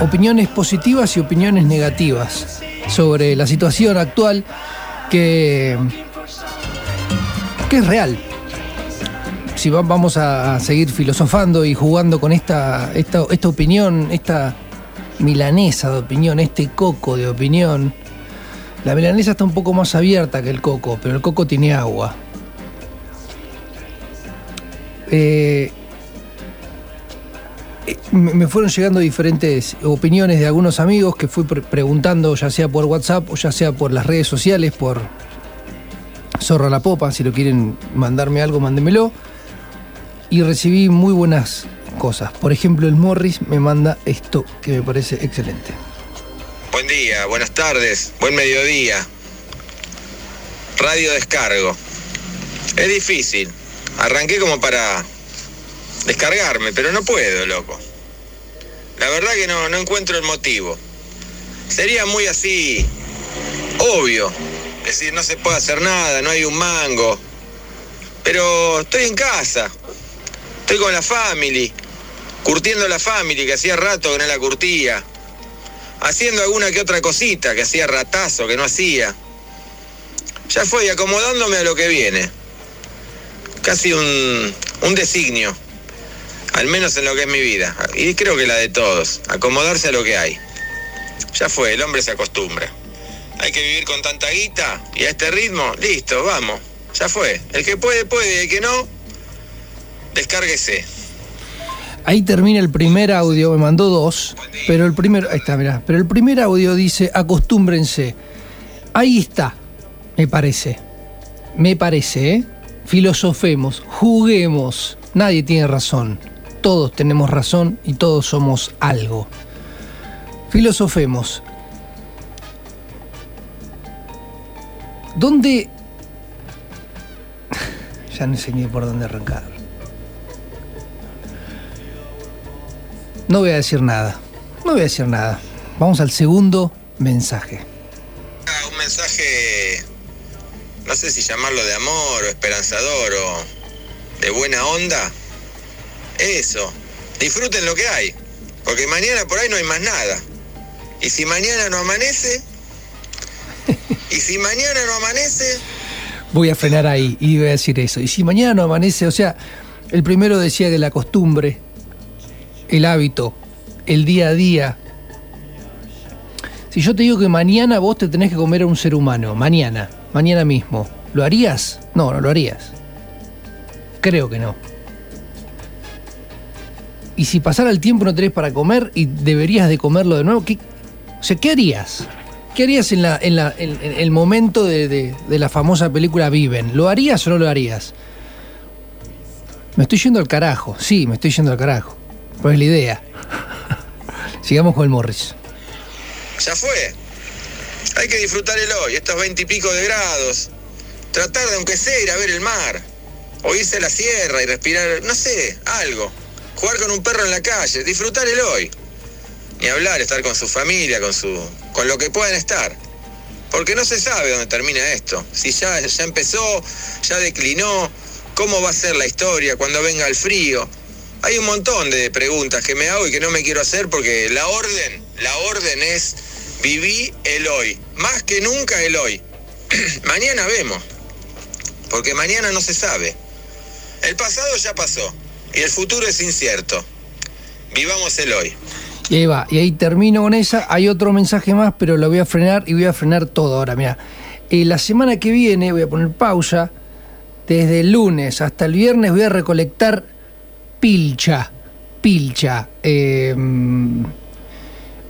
Speaker 1: opiniones positivas y opiniones negativas sobre la situación actual que, que es real. Si va- vamos a seguir filosofando y jugando con esta, esta, esta opinión, esta milanesa de opinión, este coco de opinión, la milanesa está un poco más abierta que el coco, pero el coco tiene agua. Eh, me fueron llegando diferentes opiniones de algunos amigos que fui pre- preguntando, ya sea por WhatsApp o ya sea por las redes sociales, por Zorra la Popa, si lo quieren mandarme algo, mándemelo. Y recibí muy buenas cosas. Por ejemplo, el Morris me manda esto que me parece excelente.
Speaker 14: Buen día, buenas tardes, buen mediodía. Radio descargo. Es difícil. Arranqué como para descargarme, pero no puedo, loco. La verdad que no, no encuentro el motivo. Sería muy así, obvio. Es decir, no se puede hacer nada, no hay un mango. Pero estoy en casa. Estoy con la family. Curtiendo la family, que hacía rato que no la curtía haciendo alguna que otra cosita que hacía ratazo, que no hacía. Ya fue, acomodándome a lo que viene. Casi un, un designio, al menos en lo que es mi vida, y creo que la de todos, acomodarse a lo que hay. Ya fue, el hombre se acostumbra. Hay que vivir con tanta guita y a este ritmo, listo, vamos, ya fue. El que puede, puede, el que no, descárguese.
Speaker 1: Ahí termina el primer audio, me mandó dos, pero el primer, ahí está, mirá, pero el primer audio dice, acostúmbrense. Ahí está, me parece, me parece, ¿eh? Filosofemos, juguemos, nadie tiene razón, todos tenemos razón y todos somos algo. Filosofemos. ¿Dónde... Ya no sé ni por dónde arrancar. No voy a decir nada. No voy a decir nada. Vamos al segundo mensaje.
Speaker 14: Ah, Un mensaje, no sé si llamarlo de amor o esperanzador o de buena onda. Eso, disfruten lo que hay, porque mañana por ahí no hay más nada. Y si mañana no amanece, y si mañana no amanece,
Speaker 1: Voy a frenar ahí y voy a decir eso. Y si mañana no amanece, o sea, el primero decía que la costumbre, el hábito, el día a día. Si yo te digo que mañana vos te tenés que comer a un ser humano, mañana, mañana mismo, ¿lo harías? No, no lo harías. Creo que no. Y si pasara el tiempo no tenés para comer y deberías de comerlo de nuevo, ¿qué, o sea, ¿qué harías? ¿Qué harías en, la, en, la- el momento de, de- la famosa película Viven? ¿Lo harías o no lo harías? Me estoy yendo al carajo, sí, me estoy yendo al carajo. Pero es la idea. Sigamos con el Morris.
Speaker 14: ya fue. Hay que disfrutar el hoy, estos veintipico de grados. Tratar de, aunque sea, ir a ver el mar. O irse a la sierra y respirar, no sé, algo. Jugar con un perro en la calle, disfrutar el hoy. Ni hablar, estar con su familia, con su. con lo que puedan estar. Porque no se sabe dónde termina esto. Si ya, ya empezó, ya declinó, cómo va a ser la historia cuando venga el frío. Hay un montón de preguntas que me hago y que no me quiero hacer porque la orden, la orden es viví el hoy. Más que nunca el hoy. mañana vemos. Porque mañana no se sabe. El pasado ya pasó y el futuro es incierto. Vivamos el hoy.
Speaker 1: Y ahí va, y ahí termino con esa. Hay otro mensaje más, pero lo voy a frenar y voy a frenar todo ahora. Mira, Eh, la semana que viene voy a poner pausa. Desde el lunes hasta el viernes voy a recolectar pilcha, pilcha, eh,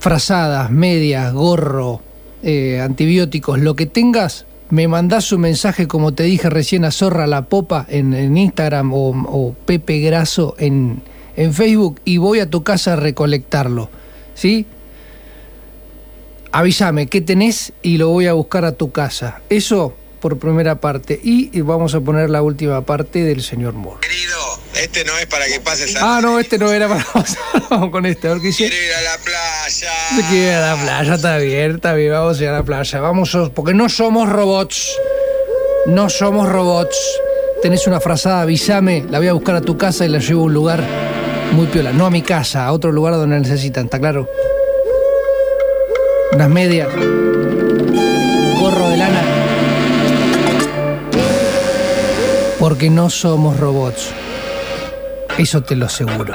Speaker 1: frazadas, medias, gorro, eh, antibióticos, lo que tengas. Me mandás un mensaje, como te dije recién, a Zorra la Popa en, Instagram o, Pepe Graso en, en Facebook y voy a tu casa a recolectarlo. ¿Sí? Avísame qué tenés y lo voy a buscar a tu casa. Eso por primera parte. Y, vamos a poner la última parte del señor Moore.
Speaker 14: Este no es para que pases a...
Speaker 1: Ah, no, este no era para vamos con este.
Speaker 14: Quiero ir a la playa.
Speaker 1: Se quiere ir a la playa, está bien, está bien, vamos a ir a la playa. Vamos, porque no somos robots. No somos robots. Tenés una frazada, avísame, la voy a buscar a tu casa y la llevo a un lugar Muy piola. No a mi casa, a otro lugar donde necesitan, ¿está claro? Unas medias. Gorro de lana. Porque no somos robots. Eso te lo aseguro.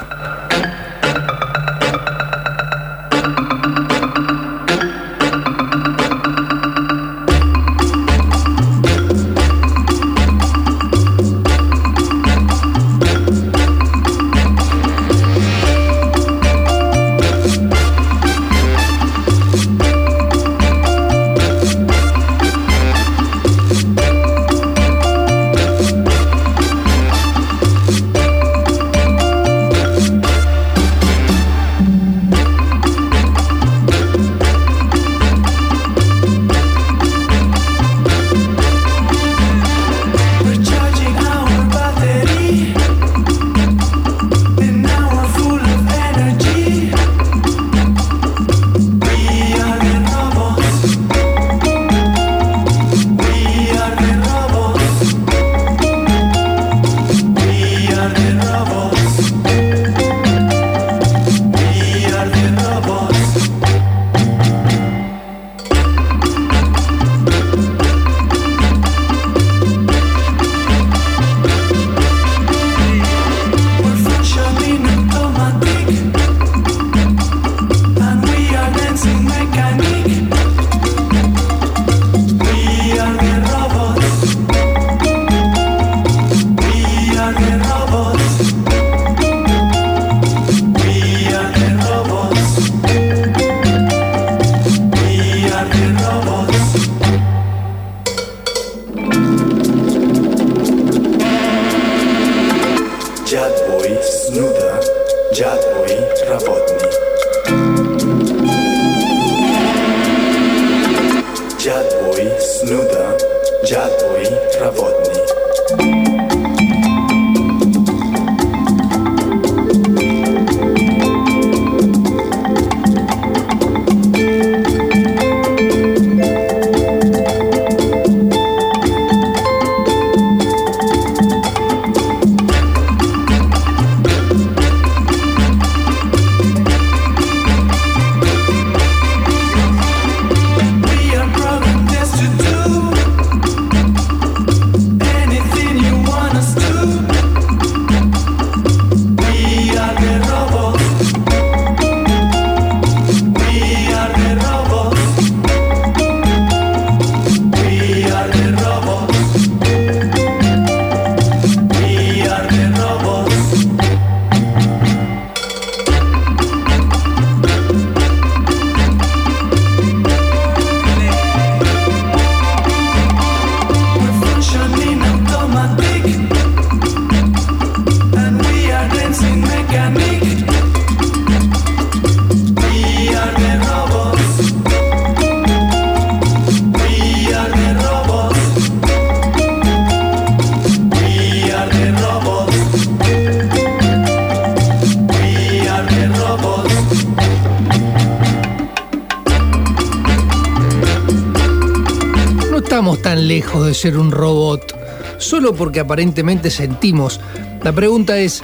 Speaker 1: Ser un robot, solo porque aparentemente sentimos. La pregunta es,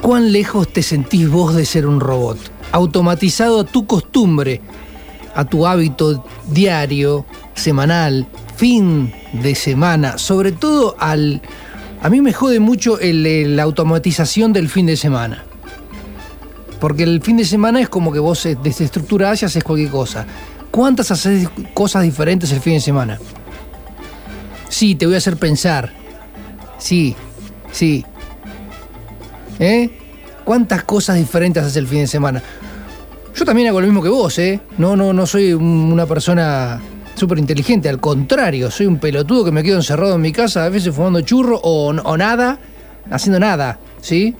Speaker 1: ¿cuán lejos te sentís vos de ser un robot? Automatizado a tu costumbre, a tu hábito diario, semanal, fin de semana, sobre todo al... A mí me jode mucho la automatización del fin de semana. Porque el fin de semana es como que vos eh, desestructurás y haces cualquier cosa. ¿Cuántas haces cosas diferentes el fin de semana? Sí, te voy a hacer pensar. Sí, sí. ¿Eh? ¿Cuántas cosas diferentes haces el fin de semana? Yo también hago lo mismo que vos, ¿eh? No, no, no soy un- una persona súper inteligente, al contrario, soy un pelotudo que me quedo encerrado en mi casa, a veces fumando churro o, o nada, haciendo nada, ¿sí?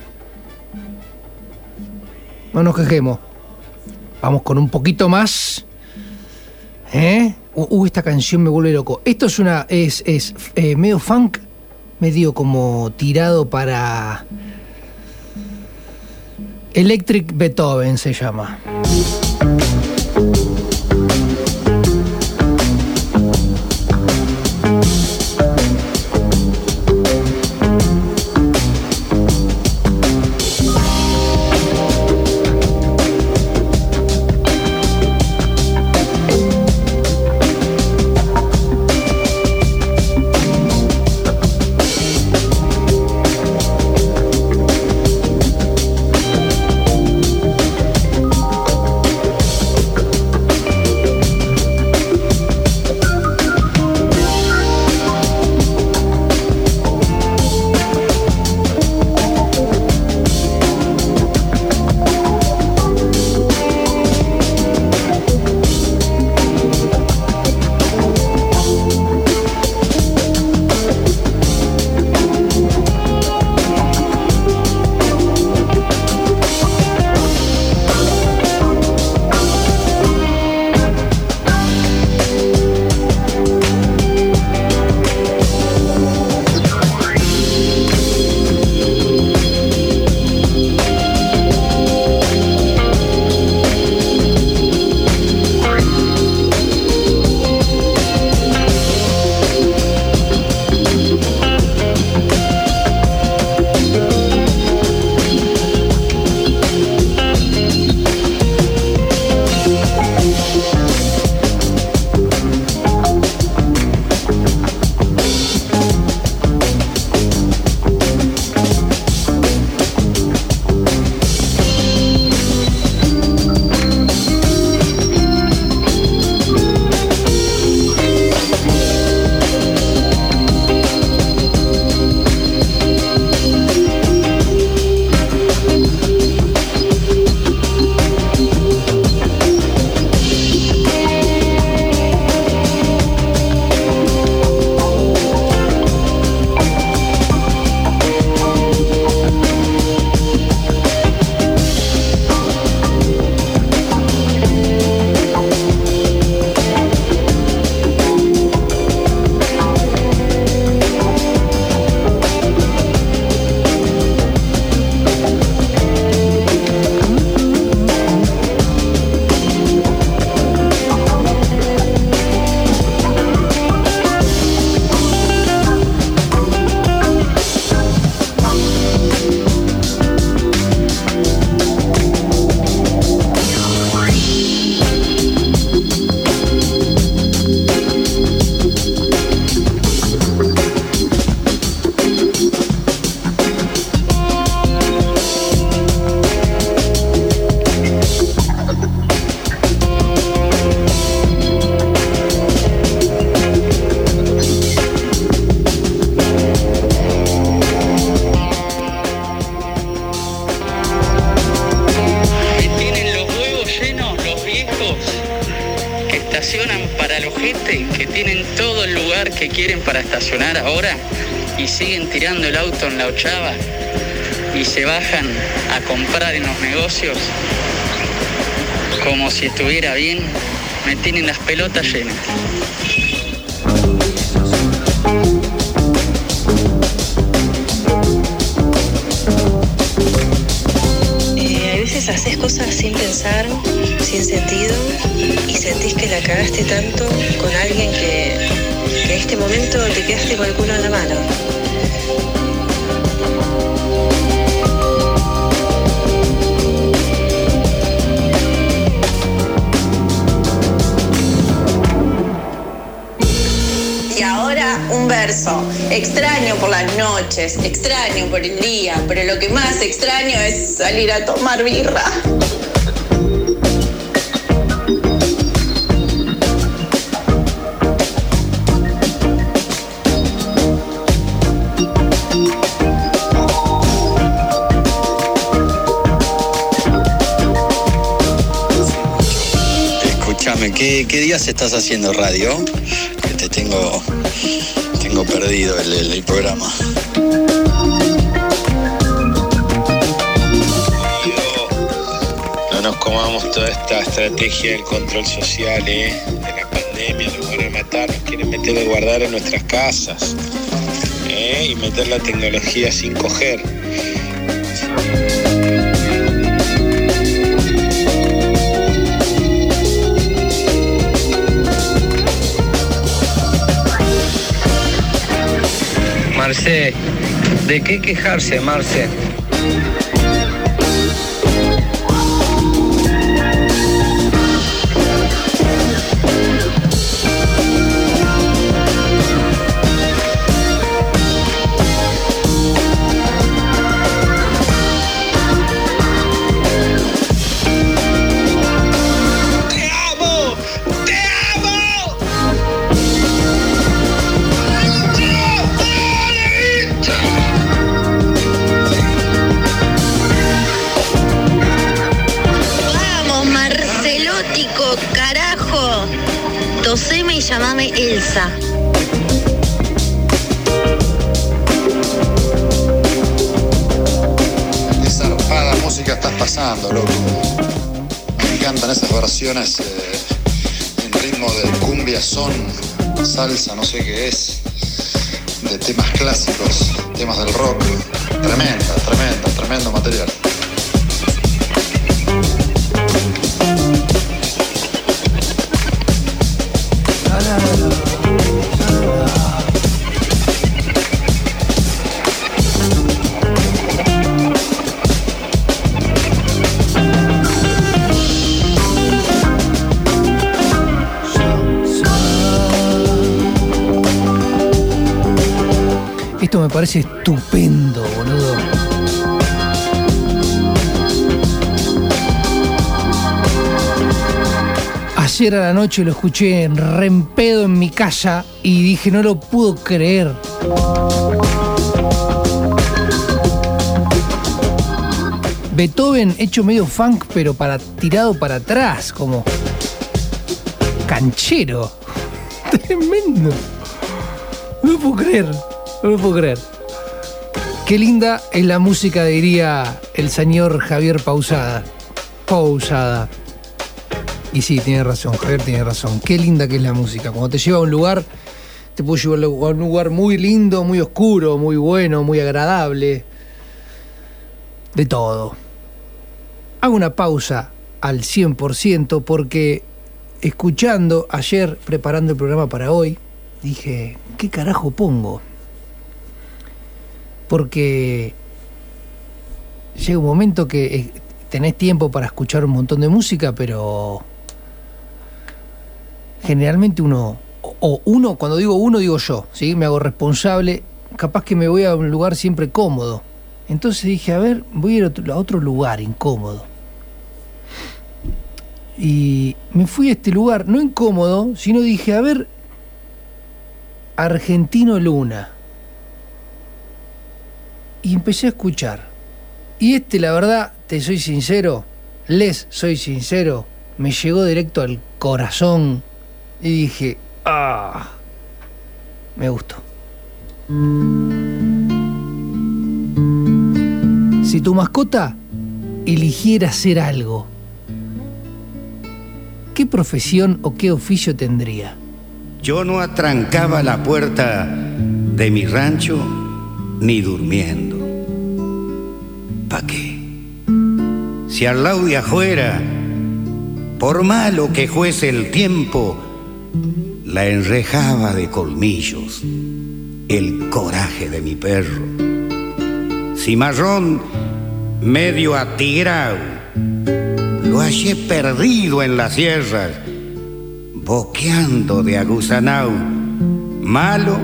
Speaker 1: No nos quejemos. Vamos con un poquito más. Uh, esta canción me vuelve loco. Esto es una. es, es eh, medio funk, medio como tirado para. Electric Beethoven se llama.
Speaker 16: Tienen las
Speaker 17: haciendo radio? Que te tengo, tengo perdido el, programa.
Speaker 18: No nos comamos toda esta estrategia del control social, ¿eh? De la pandemia, nos van a matar, nos quieren meter de guardar en nuestras casas, ¿eh? Y meter la tecnología sin coger.
Speaker 19: Marce, ¿de qué quejarse, Marce?
Speaker 20: Llamame Elsa.
Speaker 21: Qué zarpada música estás pasando, loco. Me encantan esas versiones eh, en ritmo de cumbia, son, salsa, no sé qué es, de temas clásicos, temas del rock. Tremenda, tremenda, tremendo material.
Speaker 1: Esto me parece estupendo, boludo. Ayer a la noche lo escuché en rempedo en mi casa y dije, no lo puedo creer. Beethoven hecho medio funk, pero para tirado para atrás, como canchero. Tremendo. No lo puedo creer, no lo puedo creer. Qué linda es la música, diría el señor Javier Pausada. Pausada. Y sí, tiene razón, Javier tiene razón. Qué linda que es la música. Cuando te lleva a un lugar, te puede llevar a un lugar muy lindo, muy oscuro, muy bueno, muy agradable. De todo. Hago una pausa al 100% porque escuchando ayer, preparando el programa para hoy, dije, ¿qué carajo pongo? Porque llega un momento que eh, tenés tiempo para escuchar un montón de música, pero generalmente uno, o- uno, cuando digo uno, digo yo, ¿sí? Me hago responsable, capaz que me voy a un lugar siempre cómodo. Entonces dije, a ver, voy a ir a otro, a otro lugar incómodo. Y me fui a este lugar, no incómodo, sino dije, a ver, Argentino Luna. Y empecé a escuchar. Y este, la verdad, te soy sincero, les soy sincero, me llegó directo al corazón y dije, ah, me gustó. Si tu mascota eligiera hacer algo, ¿qué profesión o qué oficio tendría?
Speaker 22: Yo no atrancaba la puerta de mi rancho ni durmiendo. ¿Pa' qué? Si al lado de por malo que fuese el tiempo, la enrejaba de colmillos el coraje de mi perro. Cimarrón medio atigrado, lo hallé perdido en las sierras, boqueando de aguzanao, malo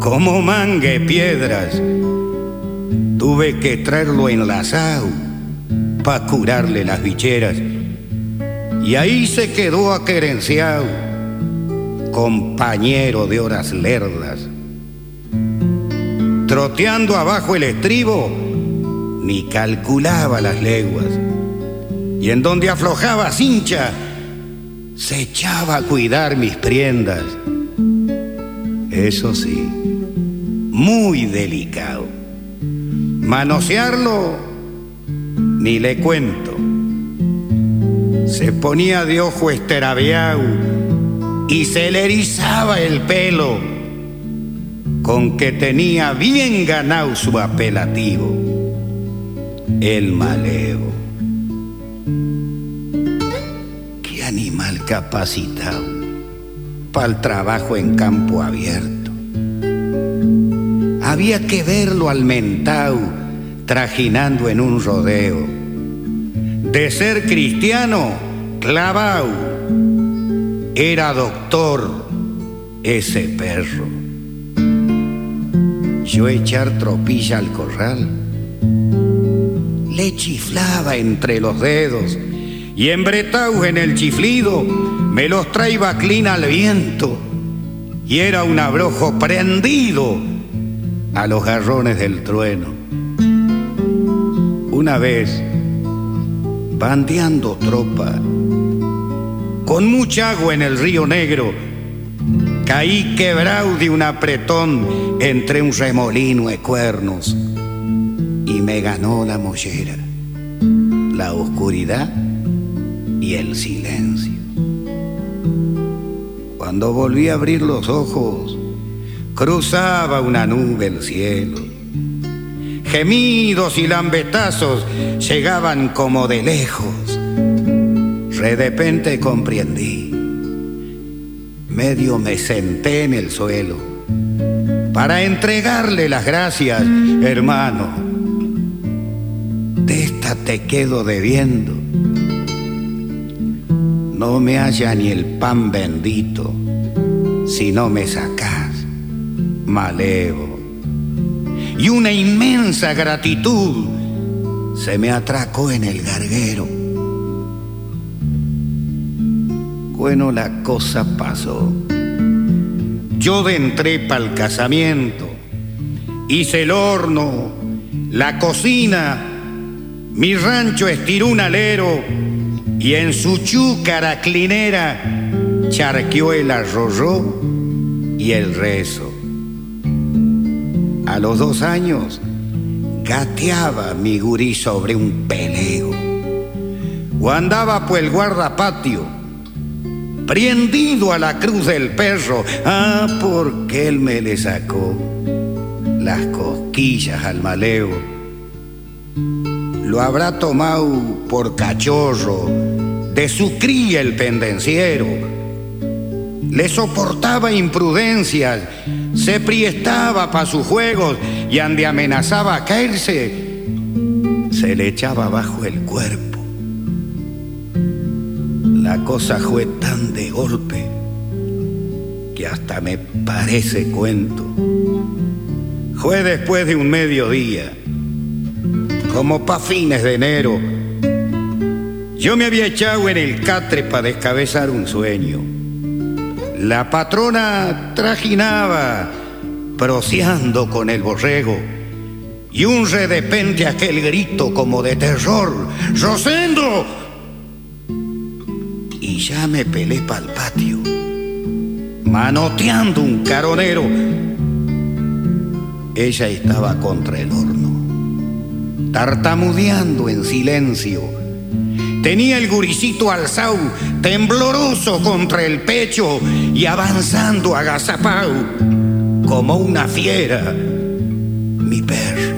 Speaker 22: como mangue piedras. Tuve que traerlo enlazado pa' curarle las bicheras. Y ahí se quedó aquerenciado, compañero de horas lerdas. Troteando abajo el estribo, ni calculaba las leguas. Y en donde aflojaba cincha, se echaba a cuidar mis prendas. Eso sí, muy delicado. Manosearlo, ni le cuento. Se ponía de ojo esterabeado y se le erizaba el pelo con que tenía bien ganado su apelativo, el malevo. Qué animal capacitado para el trabajo en campo abierto. Había que verlo al mentao trajinando en un rodeo. De ser cristiano, clavao. Era doctor ese perro. Yo echar tropilla al corral. Le chiflaba entre los dedos y embretau en el chiflido me los traía clina al viento y era un abrojo prendido a los garrones del trueno. Una vez, bandeando tropa, con mucha agua en el río Negro, caí quebrado de un apretón entre un remolino de cuernos y me ganó la mollera, la oscuridad y el silencio. Cuando volví a abrir los ojos, cruzaba una nube el cielo. Gemidos y lambetazos llegaban como de lejos. De repente comprendí. Medio me senté en el suelo para entregarle las gracias, hermano. De esta te quedo debiendo. No me halla ni el pan bendito si no me sacás, malevo. Y una inmensa gratitud se me atracó en el garguero. Bueno, la cosa pasó. Yo de entré pa'l casamiento, hice el horno, la cocina, mi rancho estiró un alero y en su chúcara clinera charqueó el arroyo y el rezo. A los dos años gateaba mi gurí sobre un pelego o andaba por el guardapatio prendido a la cruz del perro. Ah, porque él me le sacó las cosquillas al maleo. Lo habrá tomado por cachorro de su cría el pendenciero. Le soportaba imprudencias, se priestaba para sus juegos y ande amenazaba a caerse, se le echaba bajo el cuerpo. La cosa fue tan de golpe que hasta me parece cuento. Fue después de un mediodía, como pa' fines de enero. Yo me había echado en el catre para descabezar un sueño. La patrona trajinaba, proseando con el borrego. Y un redepente aquel grito como de terror. ¡Rosendo! Ya me pelé pa'l patio, manoteando un caronero. Ella estaba contra el horno, tartamudeando en silencio. Tenía el guricito alzado, tembloroso contra el pecho y avanzando agazapao, como una fiera. Mi perro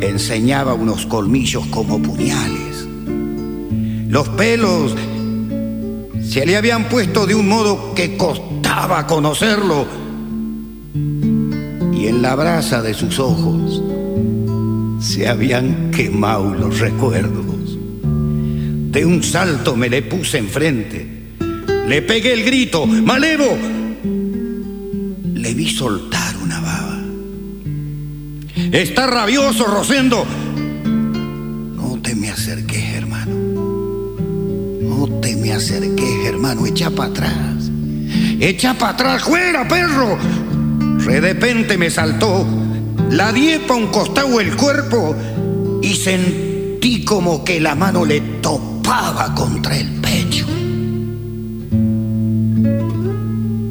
Speaker 22: enseñaba unos colmillos como puñales. Los pelos se le habían puesto de un modo que costaba conocerlo. Y en la brasa de sus ojos se habían quemado los recuerdos. De un salto me le puse enfrente. Le pegué el grito, ¡Malevo! Le vi soltar una baba. Está rabioso, Rosendo. Acerques, hermano. Echa para atrás. Echa para atrás. ¡Fuera, perro! De repente me saltó. La diepa un costado el cuerpo y sentí como que la mano le topaba contra el pecho.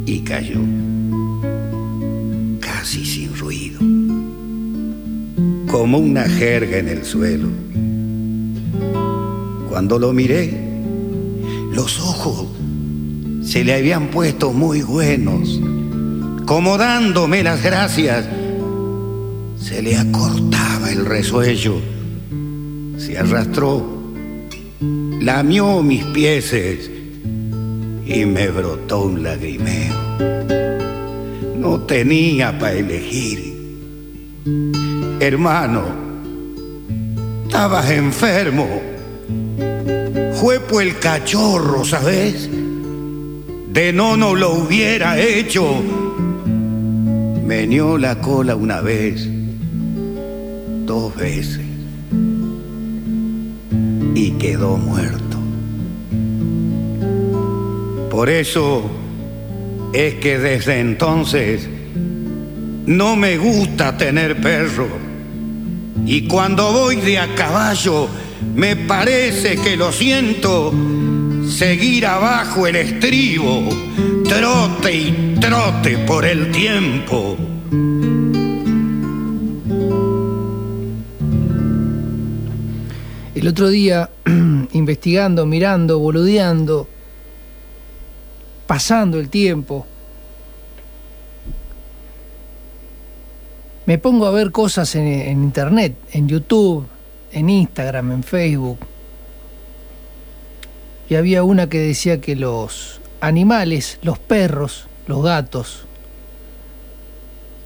Speaker 22: Y cayó. Casi sin ruido. Como una jerga en el suelo. Cuando lo miré, los ojos se le habían puesto muy buenos, como dándome las gracias. Se le acortaba el resuello, se arrastró, lamió mis pieses y me brotó un lagrimeo. No tenía para elegir. Hermano, estabas enfermo. Fue el cachorro, ¿sabes? De no no lo hubiera hecho. Meneó la cola una vez, dos veces, y quedó muerto. Por eso es que desde entonces no me gusta tener perro. Y cuando voy de a caballo, me parece que lo siento seguir abajo el estribo, trote y trote por el tiempo.
Speaker 1: El otro día, investigando, mirando, boludeando, pasando el tiempo, me pongo a ver cosas en, en internet, en YouTube, en Instagram, en Facebook. Y había una que decía que los animales, los perros, los gatos,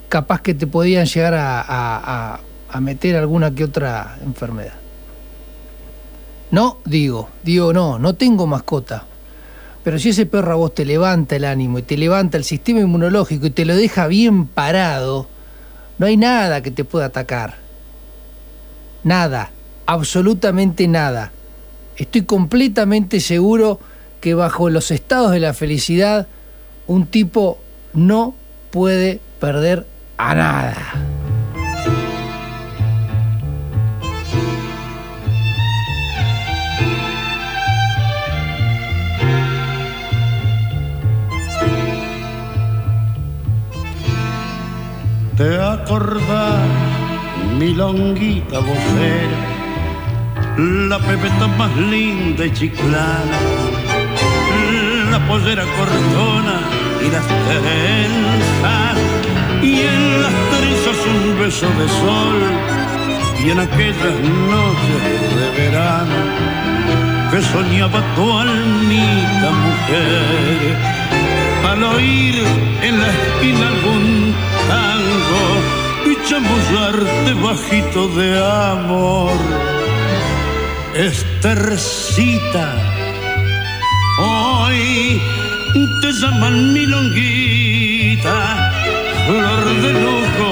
Speaker 1: capaz que te podían llegar a, a- meter alguna que otra enfermedad. No, digo, digo no, no tengo mascota. Pero si ese perro a vos te levanta el ánimo y te levanta el sistema inmunológico y te lo deja bien parado, no hay nada que te pueda atacar. Nada, absolutamente nada. Estoy completamente seguro que bajo los estados de la felicidad, un tipo no puede perder a nada.
Speaker 23: Te acordás, mi longuita vocera, la pepeta más linda y chiclana, la pollera cortona y las trenzas, y en las trenzas un beso de sol, y en aquellas noches de verano que soñaba tu almita mujer al oír en la esquina algún tango chamullarte bajito de amor. Estercita, hoy te llaman milonguita, flor de lujo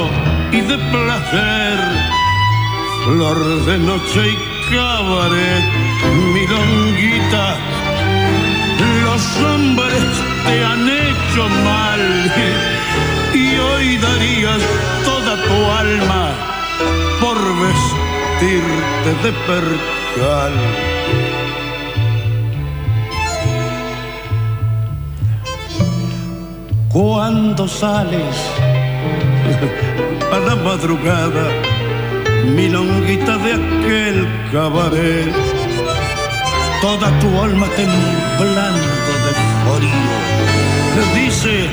Speaker 23: y de placer, flor de noche y cabaret, milonguita. Los hombres te han hecho mal y hoy darías toda tu alma por vestirte de percal. Cuando sales a la madrugada, milonguita de aquel cabaret, toda tu alma temblando de frío, dice,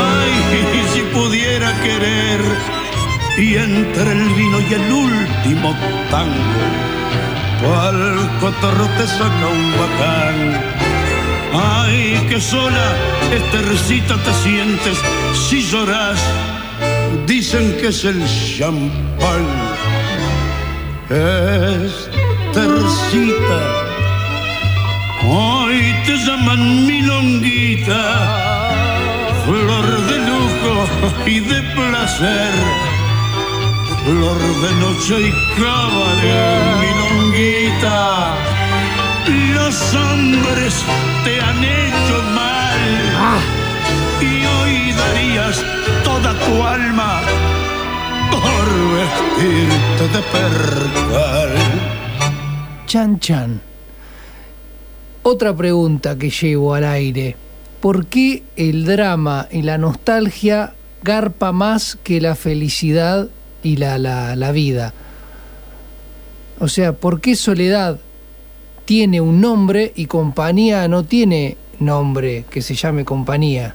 Speaker 23: ay, si pudiera querer, y entre el vino y el último tango, cual cotorro te saca un bacán. Ay, que sola, estercita te sientes si lloras. Dicen que es el champán. Estercita, hoy te llaman milonguita, flor de lujo y de placer, flor de noche y cabaret, milonguita. Los hombres te han hecho mal y hoy darías toda tu alma por vestirte de percal.
Speaker 1: Chan Chan. Otra pregunta que llevo al aire. ¿Por qué el drama y la nostalgia garpa más que la felicidad y la, la, la vida? O sea, ¿por qué soledad tiene un nombre y compañía no tiene nombre que se llame compañía?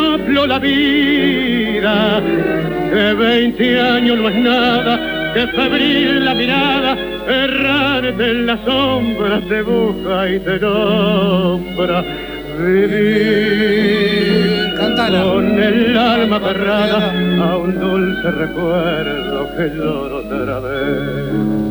Speaker 24: soplo la vida, que veinte años no es nada, que febril la mirada, errante en las sombras te busca y te nombra. Vivir con el alma aferrada a un dulce recuerdo que lloro otra vez.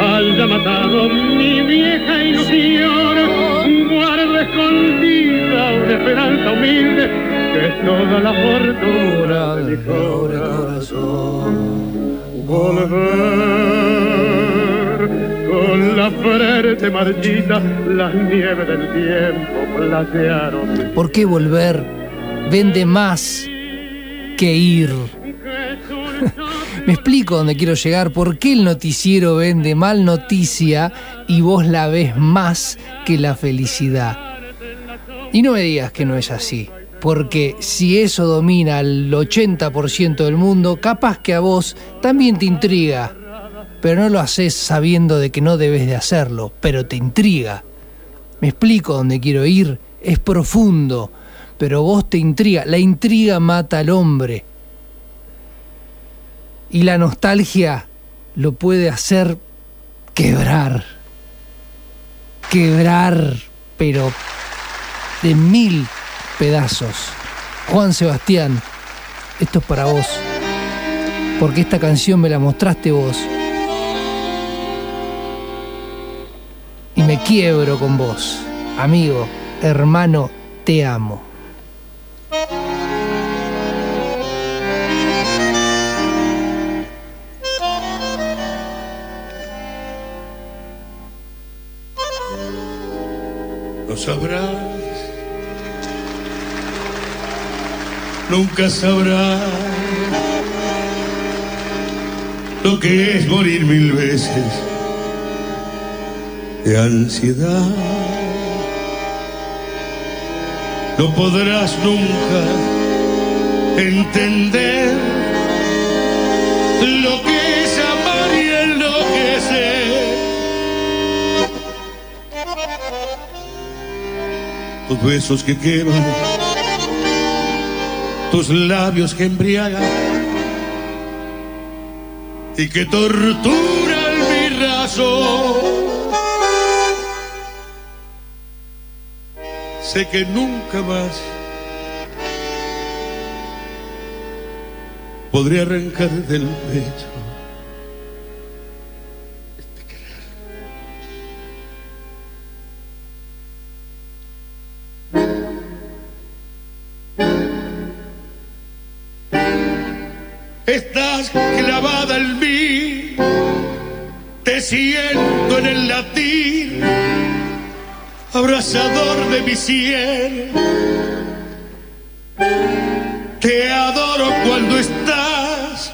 Speaker 24: haya matado mi vieja ilusión, guardo escondida una esperanza humilde que es toda la fortuna de mi corazón. Volver con la frente marchita, las nieves del tiempo platearon.
Speaker 1: ¿Por qué volver vende más que ir? Me explico dónde quiero llegar. ¿Por qué el noticiero vende mal noticia y vos la ves más que la felicidad? Y no me digas que no es así. Porque si eso domina al 80% del mundo, capaz que a vos también te intriga. Pero no lo haces sabiendo de que no debes de hacerlo, pero te intriga. Me explico dónde quiero ir. Es profundo, pero vos te intriga. La intriga mata al hombre. Y la nostalgia lo puede hacer quebrar. Quebrar, pero de mil pedazos. Juan Sebastián, esto es para vos. Porque esta canción me la mostraste vos. Y me quiebro con vos. Amigo, hermano, te amo.
Speaker 23: Lo sabrás
Speaker 7: nunca sabrá lo que es morir mil veces de ansiedad. No podrás nunca entender Tus besos que queman, tus labios que embriagan y que torturan mi razón. Sé que nunca más podré arrancar del pecho abrazador de mi cielo. Te adoro cuando estás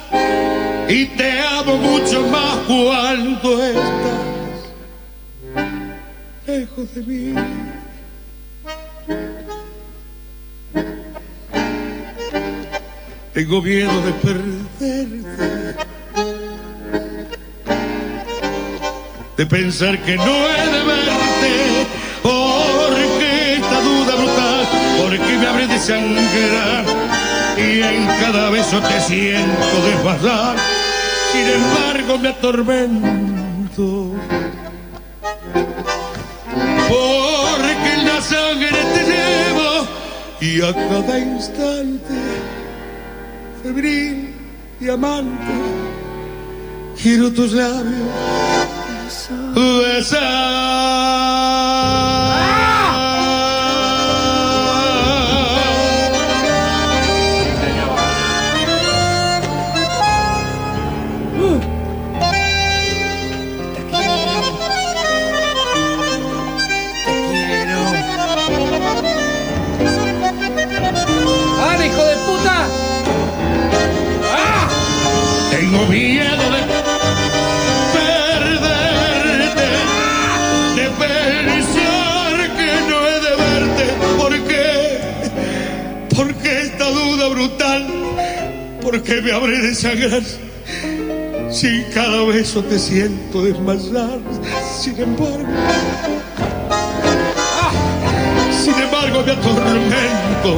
Speaker 7: y te amo mucho más cuando estás lejos de mí. Tengo miedo de perderte, de pensar que no he de verte, sangrar y en cada beso te siento desbasar. Sin embargo me atormento, porque en la sangre te llevo y a cada instante febril y amante. Quiero tus labios
Speaker 25: ¡Ah,
Speaker 7: porque me habré de sangrar. Si cada beso te siento desmayar, sin embargo, ah, sin embargo me atormento.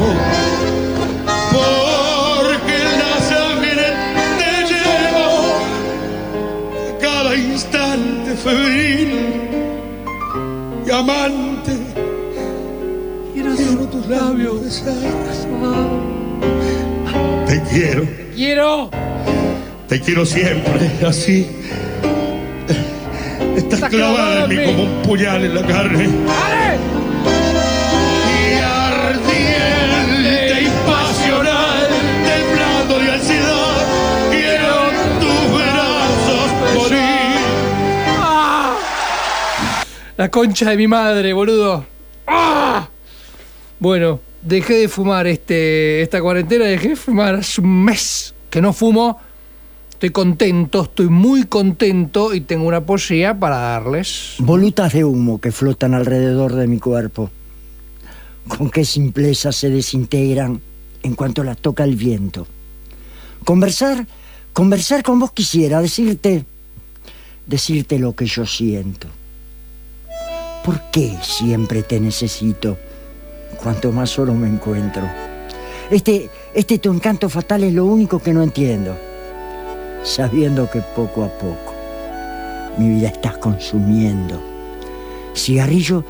Speaker 7: Porque la sangre te llevo a cada instante febril y amante. Quiero tus labios besar. Te quiero,
Speaker 25: ¡Quiero!
Speaker 7: te quiero siempre así. Estás clavada en mí como un puñal en la carne. Y ardiente y pasional, temblando de ansiedad, quiero tus brazos morir.
Speaker 1: La concha de mi madre, boludo. ¡Ah! Bueno, dejé de fumar este, esta cuarentena, dejé de fumar hace un mes que no fumo. Estoy contento, estoy muy contento y tengo una poesía para darles.
Speaker 26: Volutas de humo que flotan alrededor de mi cuerpo. Con qué simpleza se desintegran en cuanto las toca el viento. Conversar, conversar con vos quisiera, decirte, decirte lo que yo siento. ¿Por qué siempre te necesito? Cuanto más solo me encuentro. Este, este tu encanto fatal es lo único que no entiendo. Sabiendo que poco a poco mi vida estás consumiendo. Cigarrillo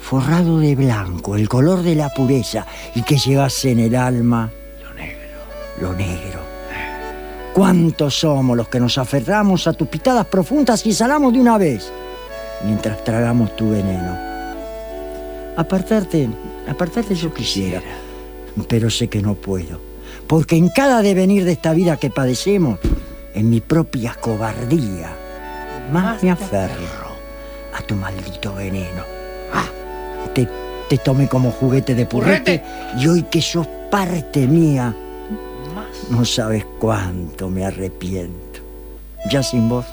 Speaker 26: forrado de blanco, el color de la pureza y que llevas en el alma lo negro. Lo negro. ¿Cuántos somos los que nos aferramos a tus pitadas profundas y salamos de una vez mientras tragamos tu veneno? Apartarte, apartarte yo quisiera, pero sé que no puedo, porque en cada devenir de esta vida que padecemos, en mi propia cobardía, más me aferro a tu maldito veneno. Ah, te, te tomé como juguete de purrete, y hoy que sos parte mía, no sabes cuánto me arrepiento. Ya sin vos,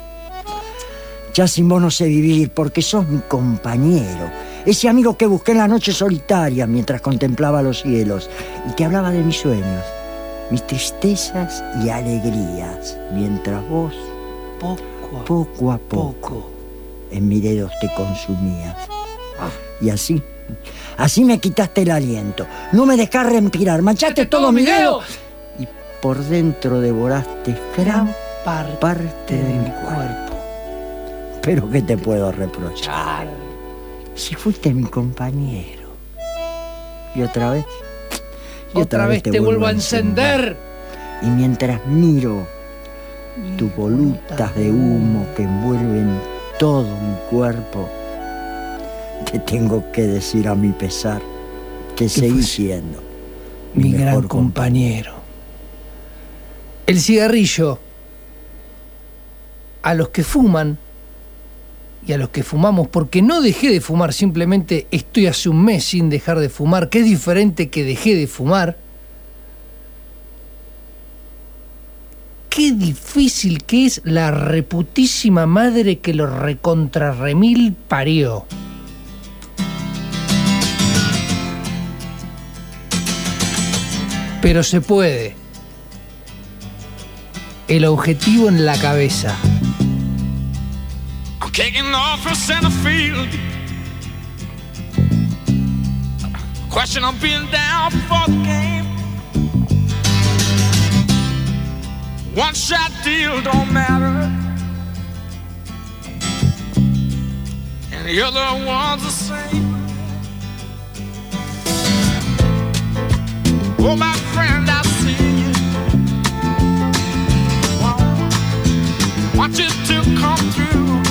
Speaker 26: ya sin vos no sé vivir porque sos mi compañero, ese amigo que busqué en la noche solitaria mientras contemplaba los cielos y que hablaba de mis sueños, mis tristezas y alegrías, mientras vos,
Speaker 1: Poco a
Speaker 26: poco a poco, en mis dedos te consumías. Y así, así me quitaste el aliento, no me dejás respirar, manchaste todo mi dedo. y por dentro devoraste gran parte de mi cuerpo. Pero ¿qué te puedo reprochar? Si fuiste mi compañero. Y otra vez. y
Speaker 1: Otra vez te vuelvo a encender.
Speaker 26: Y mientras miro tus volutas de humo que envuelven todo mi cuerpo, te tengo que decir a mi pesar que seguí siendo
Speaker 1: mi gran compañero. El cigarrillo, a los que fuman y a los que fumamos, porque no dejé de fumar, simplemente estoy hace un mes sin dejar de fumar, que es diferente que dejé de fumar. Qué difícil que es la reputísima madre que lo recontrarremil parió. Pero se puede. El objetivo en la cabeza.
Speaker 6: Kicking off from center field. Question on being down for the game. One shot deal don't matter. And the other one's the same. Oh, my friend, I see you. Want you to come through.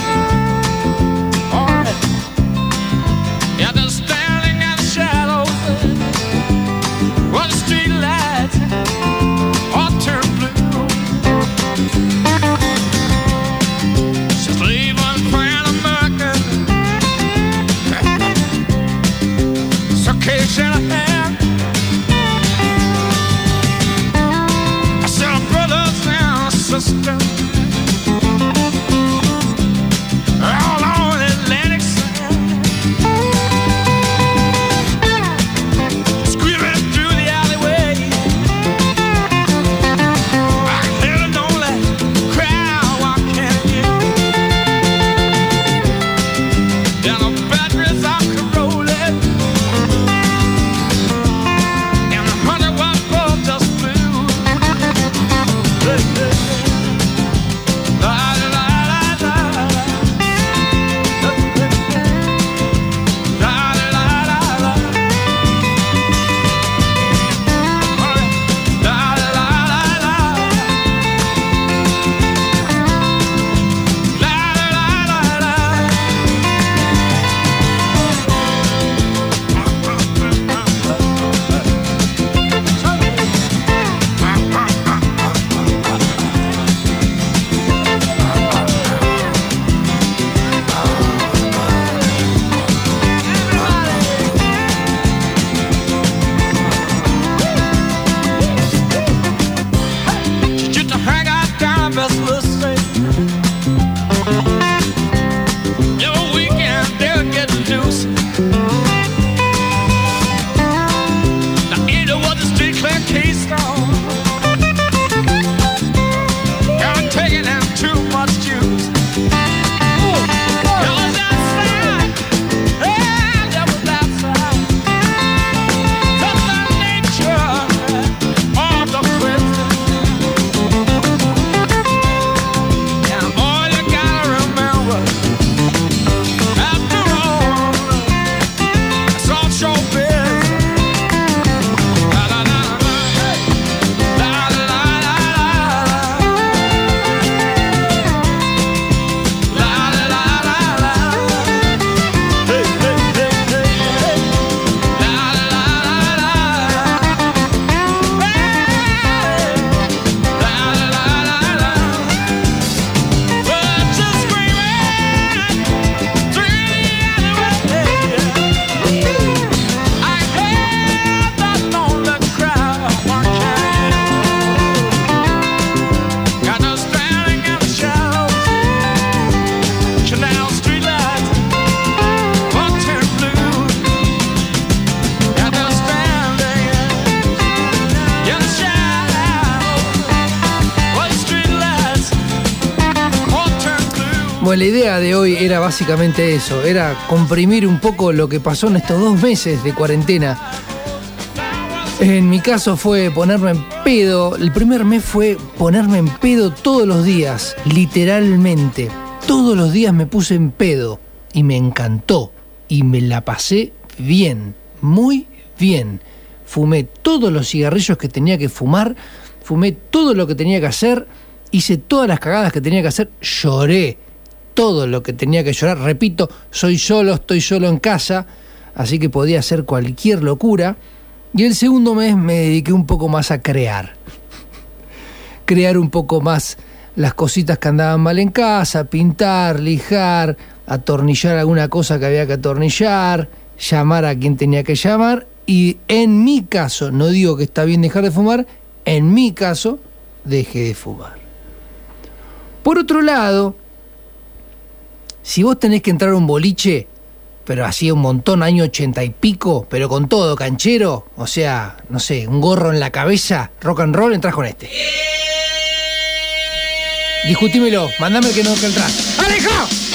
Speaker 1: De hoy era básicamente eso, era comprimir un poco lo que pasó en estos dos meses de cuarentena. En mi caso fue ponerme en pedo, el primer mes fue ponerme en pedo todos los días, literalmente. Todos los días me puse en pedo y me encantó y me la pasé bien, muy bien. Fumé todos los cigarrillos que tenía que fumar, fumé todo lo que tenía que hacer, hice todas las cagadas que tenía que hacer, lloré todo lo que tenía que llorar. Repito, soy solo, estoy solo en casa, así que podía hacer cualquier locura. Y el segundo mes me dediqué un poco más a crear. Crear un poco más las cositas que andaban mal en casa, pintar, lijar, atornillar alguna cosa que había que atornillar, llamar a quien tenía que llamar. Y en mi caso, no digo que está bien dejar de fumar, en mi caso, dejé de fumar. Por otro lado, si vos tenés que entrar a un boliche, pero hacía un montón, año ochenta y pico, pero con todo, canchero, o sea, no sé, un gorro en la cabeza, rock and roll, entras con este. Discutímelo, mandame que no que entras. ¡Aleja!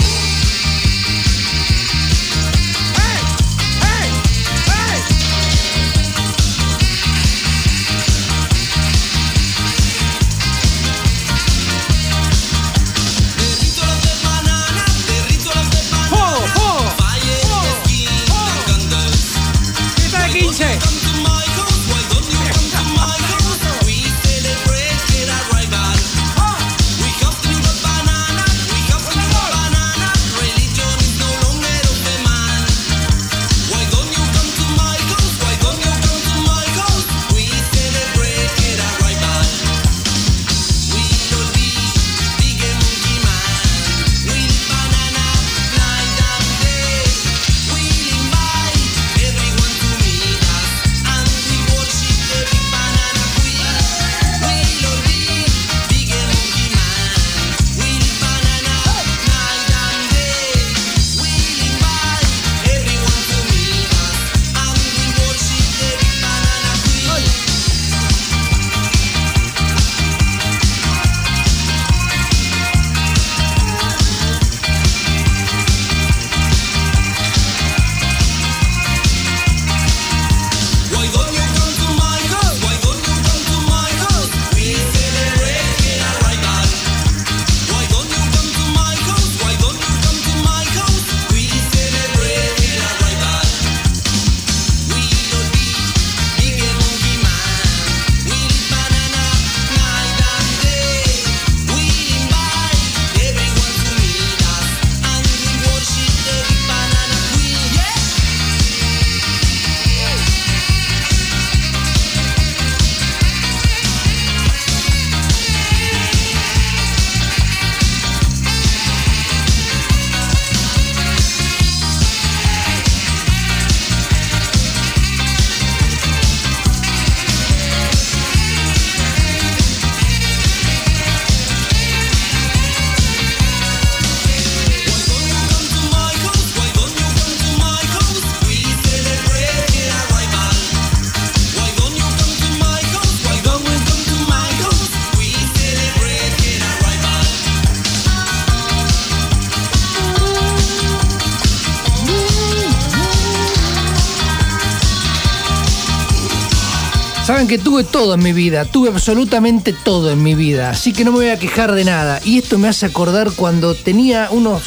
Speaker 1: Que tuve todo en mi vida, tuve absolutamente todo en mi vida, así que no me voy a quejar de nada. Y esto me hace acordar cuando tenía unos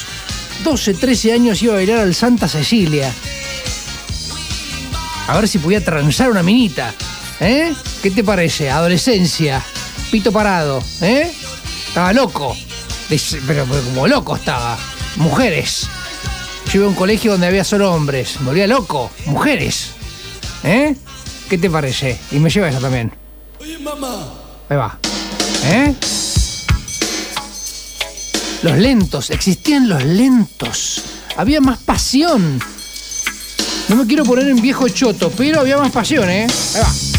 Speaker 1: 12, 13 años iba a bailar al Santa Cecilia. A ver si podía transar una minita. ¿Eh? ¿Qué te parece? Adolescencia, pito parado, ¿eh? Estaba loco. Pero como loco estaba. Mujeres. Yo iba a un colegio donde había solo hombres. Me volvía loco. Mujeres. ¿Eh? ¿Qué te parece? Y me lleva eso también.
Speaker 7: Oye, mamá.
Speaker 1: Ahí va. ¿Eh? Los lentos, existían los lentos. Había más pasión. No me quiero poner en viejo choto, pero había más pasión, ¿eh? Ahí va.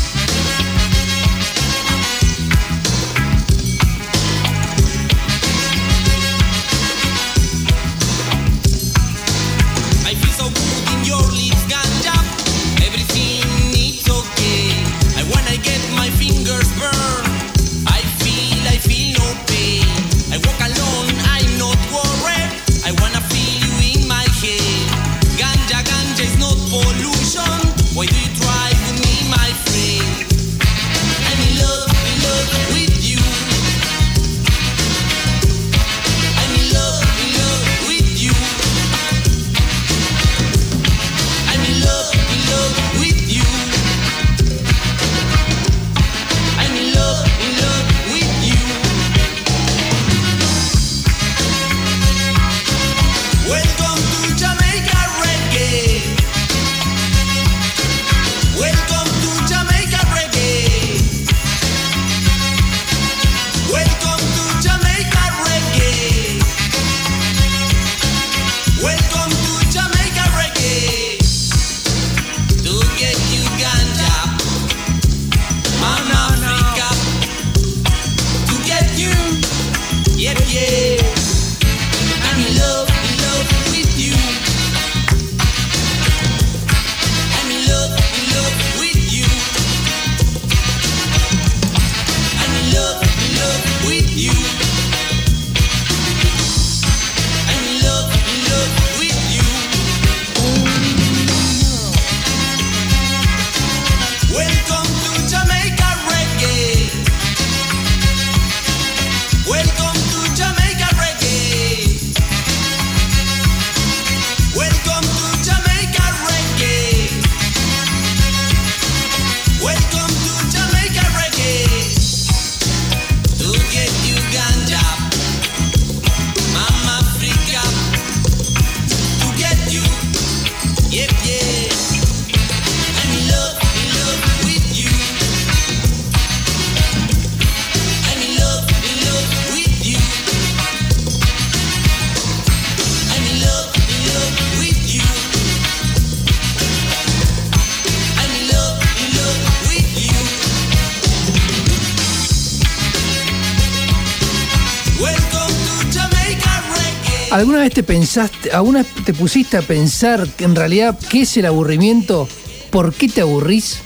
Speaker 1: Te pensaste, alguna te pusiste a pensar que en realidad qué es el aburrimiento? ¿Por qué te aburrís?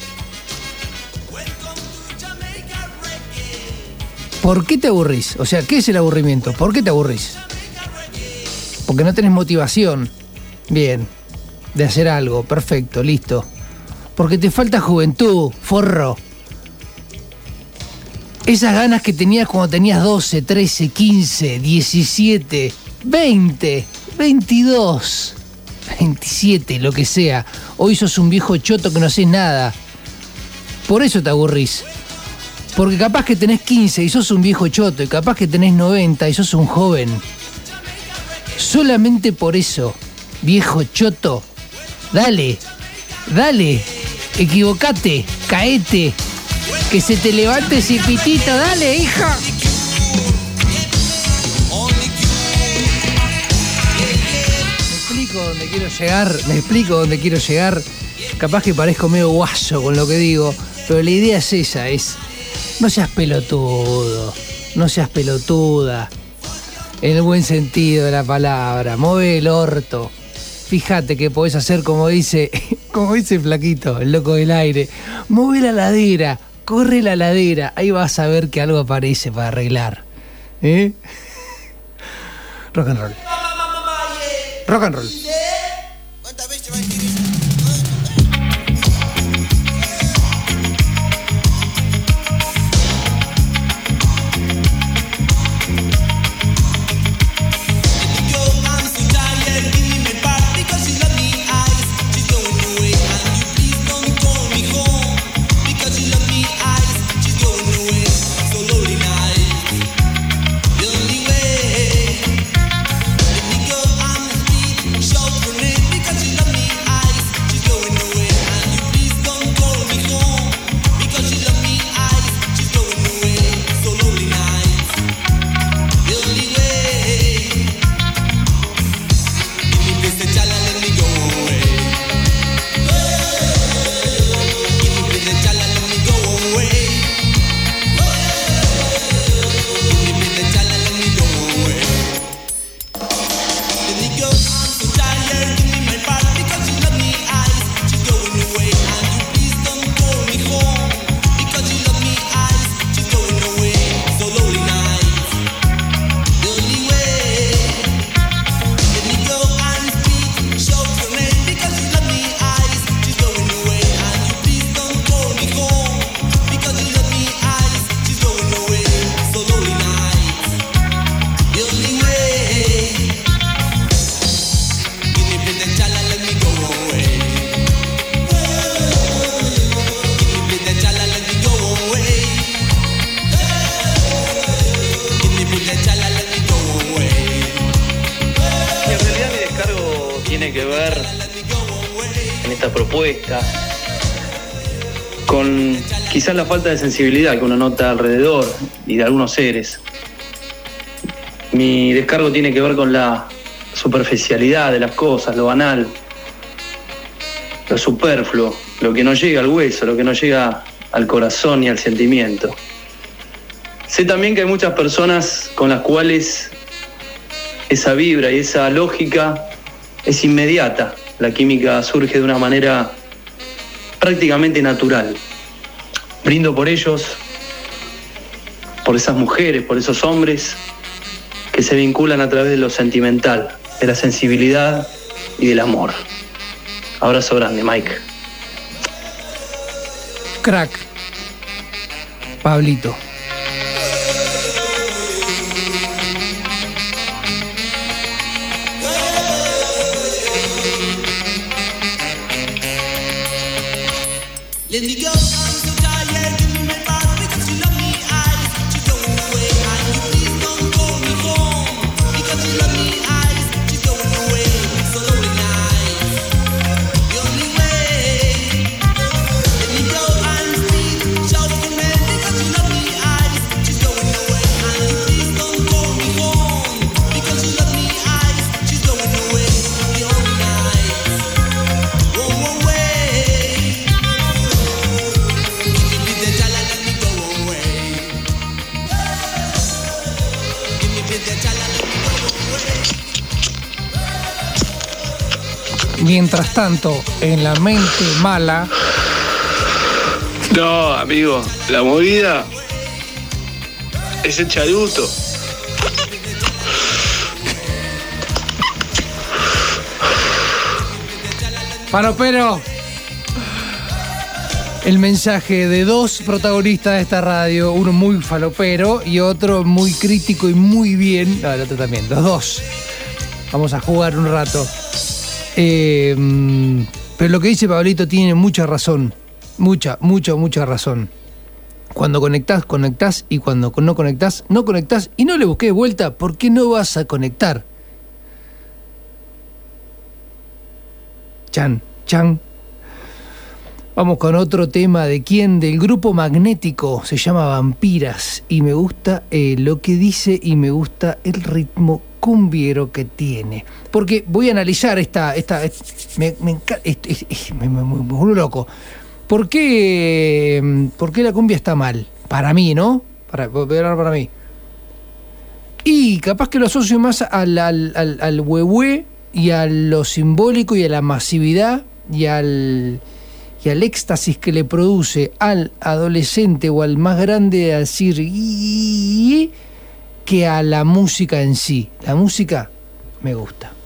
Speaker 1: ¿Por qué te aburrís? O sea, ¿qué es el aburrimiento? ¿Por qué te aburrís? Porque no tenés motivación. Bien. De hacer algo. Perfecto, listo. Porque te falta juventud, forro. Esas ganas que tenías cuando tenías 12, 13, 15, 17, 20, 22, 27, lo que sea. Hoy sos un viejo choto que no haces nada. Por eso te aburrís. Porque capaz que tenés 15 y sos un viejo choto, y capaz que tenés 90 y sos un joven. Solamente por eso, viejo choto, dale, dale, equivocate, caete, que se te levante ese pitito, dale, hija. Explico dónde quiero llegar, me explico dónde quiero llegar. Capaz que parezco medio guaso con lo que digo, pero la idea es esa, es no seas pelotudo, no seas pelotuda. En el buen sentido de la palabra, mueve el orto. Fíjate que podés hacer como dice, como dice Flaquito, el loco del aire. Mueve la ladera, corre la ladera, ahí vas a ver que algo aparece para arreglar. ¿Eh? Rock and roll. Rock and roll.
Speaker 19: Quizás la falta de sensibilidad que uno nota alrededor y de algunos seres. Mi descargo tiene que ver con la superficialidad de las cosas, lo banal, lo superfluo, lo que no llega al hueso, lo que no llega al corazón y al sentimiento. Sé también que hay muchas personas con las cuales esa vibra y esa lógica es inmediata. La química surge de una manera prácticamente natural. Brindo por ellos, por esas mujeres, por esos hombres que se vinculan a través de lo sentimental, de la sensibilidad y del amor. Abrazo grande, Mike.
Speaker 1: Crack. Pablito.
Speaker 27: Let me go.
Speaker 1: Mientras tanto, en la mente mala,
Speaker 18: No, amigo, la movida es el charuto.
Speaker 1: Pero, el mensaje de dos protagonistas de esta radio, uno muy falopero y otro muy crítico y muy bien. No, el otro también, los dos. Vamos a jugar un rato. Mm, pero lo que dice Pablito tiene mucha razón. Mucha, mucha, mucha razón. Cuando conectás, conectás y cuando no conectás, no conectás y no le busques vuelta, ¿por qué no vas a conectar? Chan, chan. Vamos con otro tema de quién, del grupo magnético, se llama Vampiras y me gusta eh, lo que dice y me gusta el ritmo cumbiero que tiene. Porque voy a analizar esta, esta, me, me, me- me- me- me loco. ¿Por qué, mm, ¿Por qué la cumbia está mal? Para mí, ¿no? Para, para mí. Y capaz que lo asocio más al, al, al, al huehue y a lo simbólico y a la masividad y al, y al éxtasis que le produce al adolescente o al más grande a decir "Y", que a la música en sí. La música me gusta.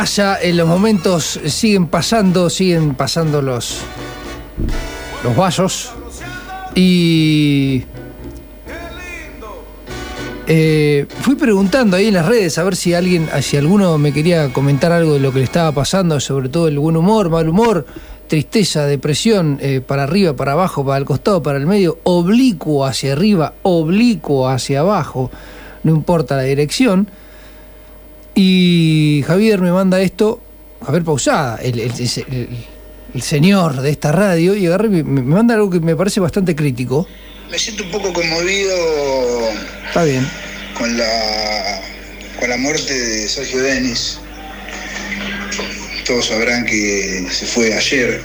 Speaker 1: Pasa, en los momentos siguen pasando, siguen pasando los, los vasos. Y eh, fui preguntando ahí en las redes a ver si alguien, si alguno me quería comentar algo de lo que le estaba pasando, sobre todo el buen humor, mal humor, tristeza, depresión, eh, para arriba, para abajo, para el costado, para el medio, oblicuo hacia arriba, oblicuo hacia abajo, no importa la dirección. Y Javier me manda esto, Javier Pausada, el, el- el- el señor de esta radio, y agarré, me, me manda algo que me parece bastante crítico.
Speaker 28: Me siento un poco conmovido
Speaker 1: Está bien.
Speaker 28: con la, con la muerte de Sergio Denis. Todos sabrán que se fue ayer.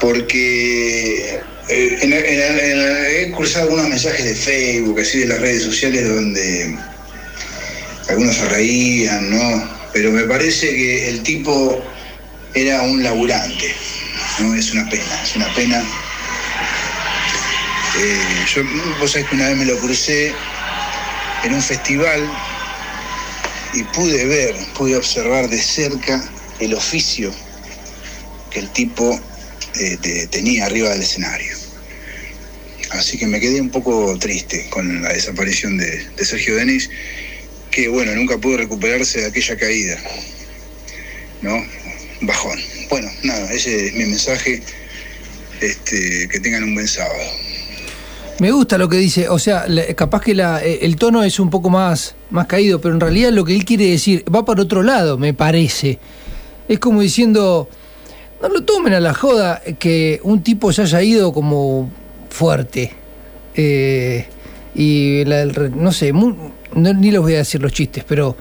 Speaker 28: Porque eh, en- en- en- he cursado algunos mensajes de Facebook, así de las redes sociales, donde algunos se reían, ¿no? Pero me parece que el tipo era un laburante, ¿no? Es una pena, es una pena. Eh, yo, vos sabés que una vez me lo crucé en un festival y pude ver, pude observar de cerca el oficio que el tipo eh, te- tenía arriba del escenario. Así que me quedé un poco triste con la desaparición de, de Sergio Denis, que bueno, nunca pudo recuperarse de aquella caída. ¿No? Bajón. Bueno, nada, ese es mi mensaje. Este, que tengan un buen sábado.
Speaker 1: Me gusta lo que dice, o sea, capaz que eh, el tono es un poco más, más caído, pero en realidad lo que él quiere decir va para otro lado, me parece. Es como diciendo, no lo tomen a la joda que un tipo se haya ido como fuerte. Eh, y la no sé, mu- no- ni les voy a decir los chistes, pero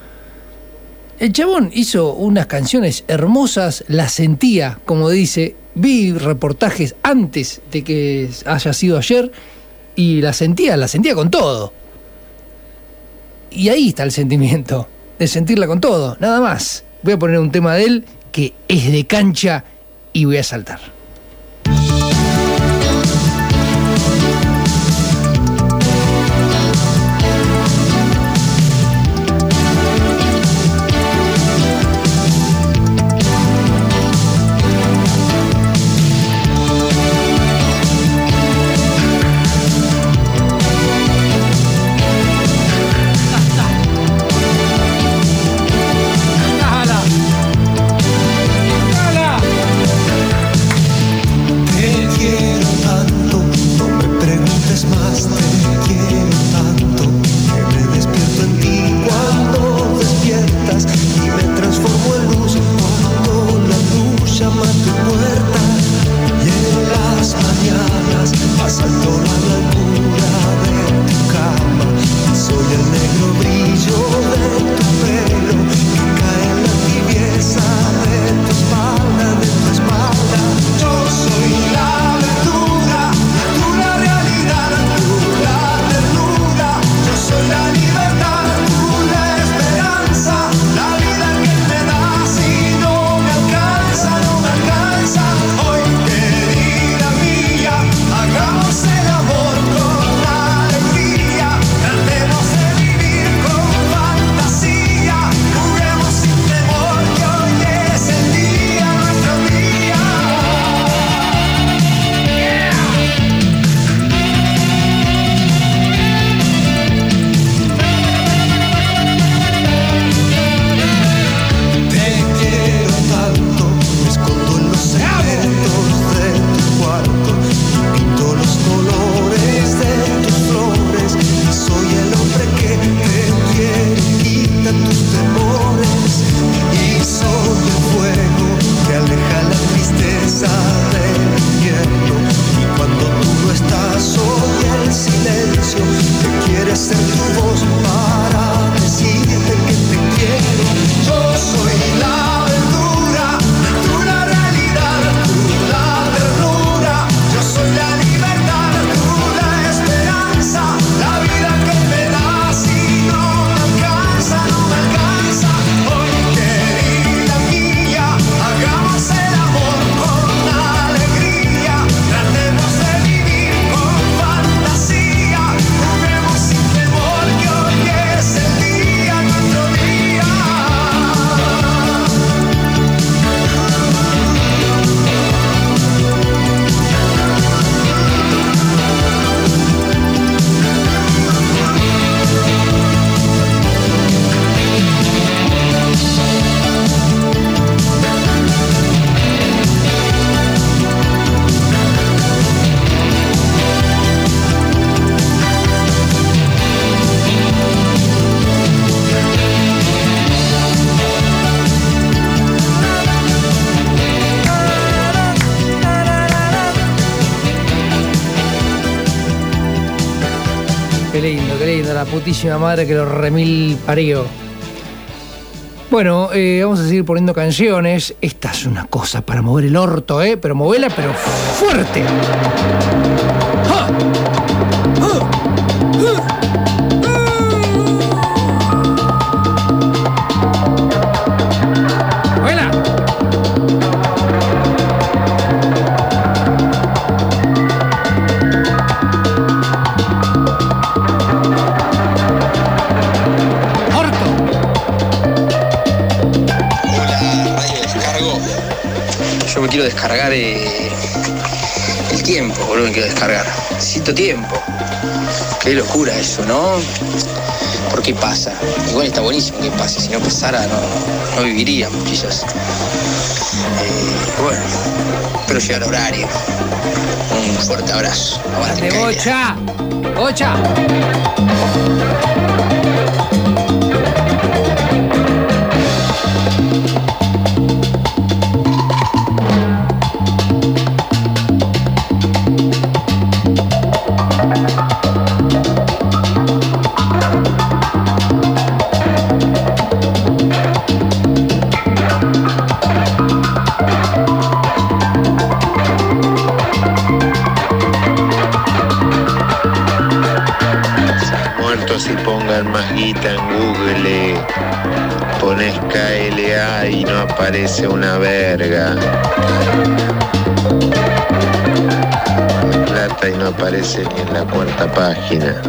Speaker 1: el chabón hizo unas canciones hermosas, las sentía, como dice. Vi reportajes antes de que haya sido ayer y las sentía, las sentía con todo. Y ahí está el sentimiento, de sentirla con todo, nada más. Voy a poner un tema de él que es de cancha y voy a saltar.
Speaker 29: Madre que lo remil parió. Bueno, eh, vamos a seguir poniendo canciones. Esta es una cosa para mover el orto, ¿eh? Pero movela, pero fuerte. ¡Ja! ¡Ja! ¡Ja!
Speaker 18: Descargar eh, el tiempo, boludo, quiero descargar. Necesito tiempo. Qué locura eso, ¿no? ¿Por qué pasa? Igual está buenísimo que pase. Si no pasara, no, no viviríamos, quizás. Eh, bueno, espero llegar al horario. Un fuerte abrazo. Aguante,
Speaker 29: ¡De
Speaker 18: Calia.
Speaker 29: bocha! ¡Bocha!
Speaker 1: No aparece una verga. Plata y no aparece ni en la cuarta página.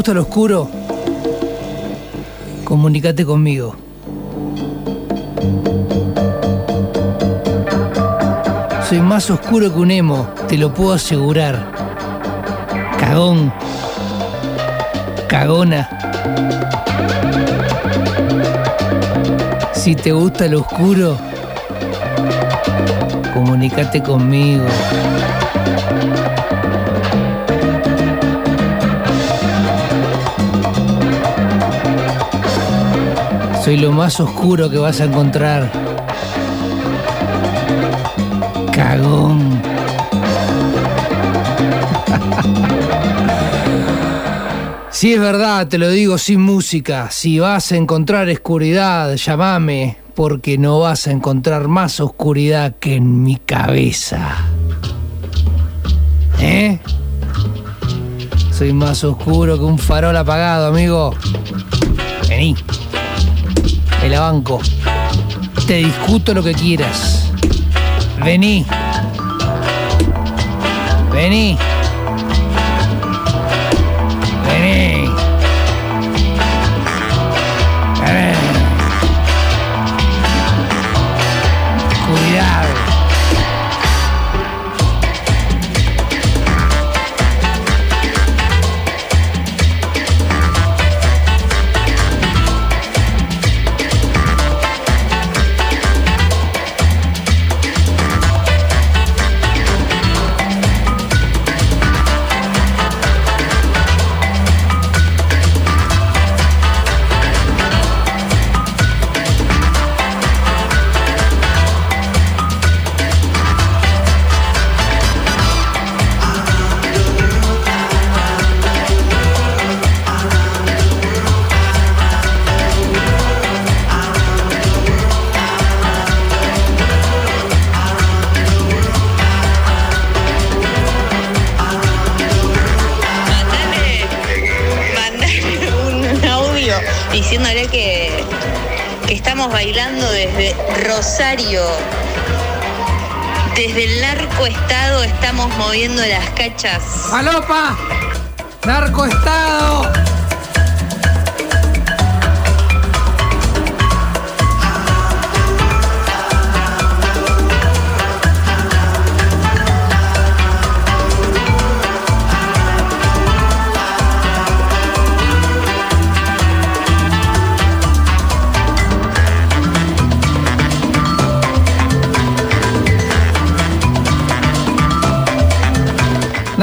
Speaker 1: Gusta lo oscuro, comunícate conmigo. Soy más oscuro que un emo, te lo puedo asegurar. Cagón. Cagona. Si te gusta lo oscuro, comunícate conmigo. Soy lo más oscuro que vas a encontrar. Cagón. Si es verdad, te lo digo sin música. Si vas a encontrar oscuridad, llámame, porque no vas a encontrar más oscuridad que en mi cabeza. ¿Eh? Soy más oscuro que un farol apagado, amigo. La banco. Te discuto lo que quieras. Vení. Vení.
Speaker 20: Cachas.
Speaker 1: ¡Alopa!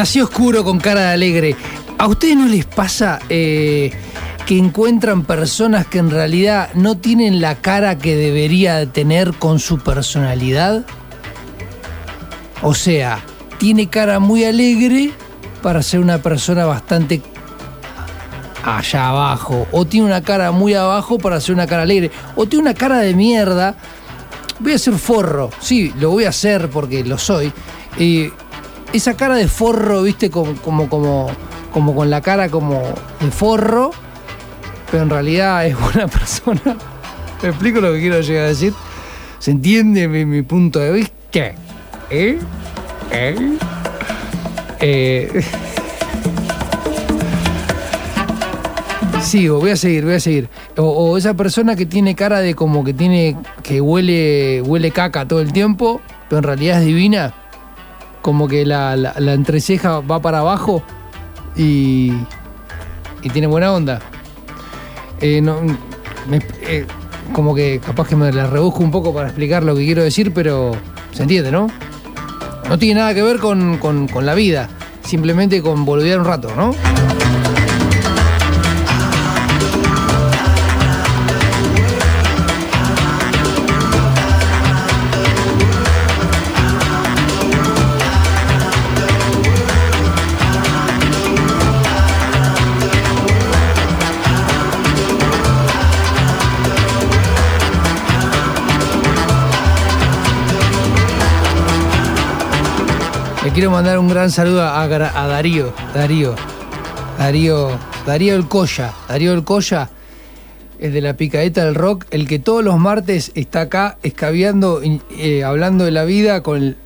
Speaker 1: Nació oscuro con cara de alegre. ¿A ustedes no les pasa eh, que encuentran personas que en realidad no tienen la cara que debería tener con su personalidad? O sea, tiene cara muy alegre para ser una persona bastante allá abajo. O tiene una cara muy abajo para ser una cara alegre. O tiene una cara de mierda. Voy a ser forro. Sí, lo voy a hacer porque lo soy. Eh, esa cara de forro, viste, como, como, como, como con la cara como de forro, pero en realidad es buena persona. ¿Me explico lo que quiero llegar a decir? ¿Se entiende mi, mi punto de vista? ¿Eh? ¿Eh? Eh, Sigo, voy a seguir, voy a seguir. O, o esa persona que tiene cara de como que tiene. que huele. huele caca todo el tiempo, pero en realidad es divina. Como que la, la- entreceja va para abajo y. y tiene buena onda. Eh, eh, como que capaz que me la rebusco un poco para explicar lo que quiero decir, pero se entiende, ¿no? No tiene nada que ver con, con- con la vida, simplemente con boludear un rato, ¿no? Quiero mandar un gran saludo a, a Darío, Darío, Darío, Darío El Colla, Darío El Colla, el de la picadeta del rock, el que todos los martes está acá escabeando, eh, hablando de la vida con el,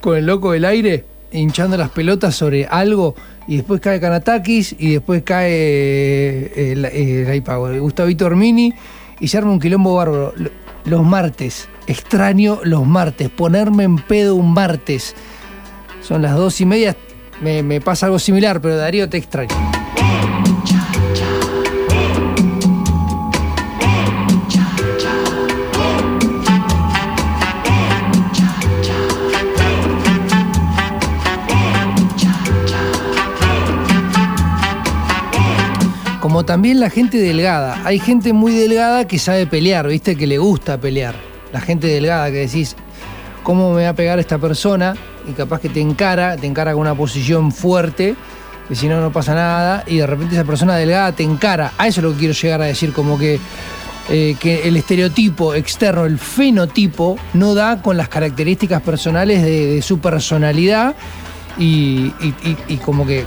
Speaker 1: con el loco del aire, hinchando las pelotas sobre algo, y después cae Kanatakis, y después cae eh, el, Gustavito Ormini, y se arma un quilombo bárbaro. Los martes, extraño los martes, ponerme en pedo un martes. Son las dos y media. Me, me pasa algo similar, pero Darío te extraño. Como también la gente delgada. Hay gente muy delgada que sabe pelear, ¿viste? Que le gusta pelear. La gente delgada que decís, ¿cómo me va a pegar esta persona? Y capaz que te encara, te encara con una posición fuerte, que si no, no pasa nada. Y de repente esa persona delgada te encara. A eso es lo que quiero llegar a decir, como que, eh, que el estereotipo externo, el fenotipo, no da con las características personales de, su personalidad. Y como que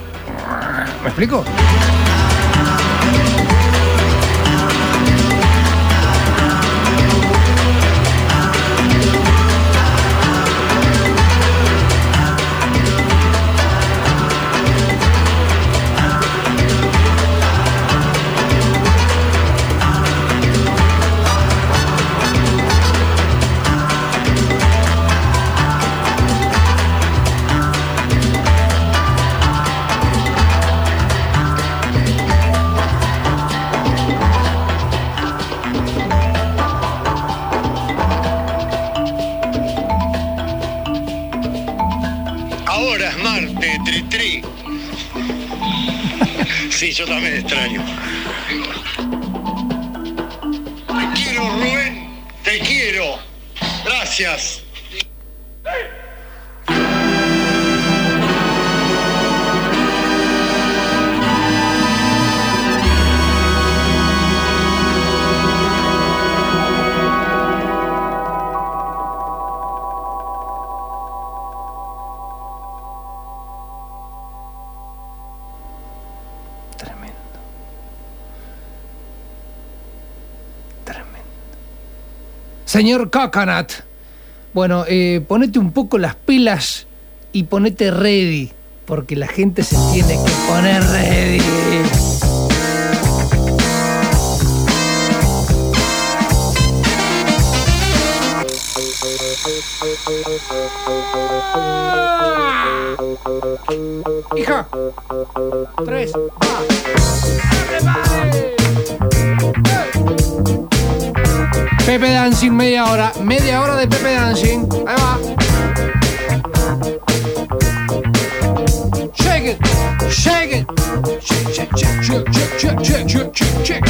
Speaker 1: ¿Me explico? Señor Coconut. Bueno, eh, ponete un poco las pilas y ponete ready. Porque la gente se tiene que poner ready. Hija. Tres. Pepe Dancing, media hora. Media hora de Pepe Dancing. Ahí va. Shake it. Shake it. Shake, shake, shake, shake, shake, shake, shake, shake, shake,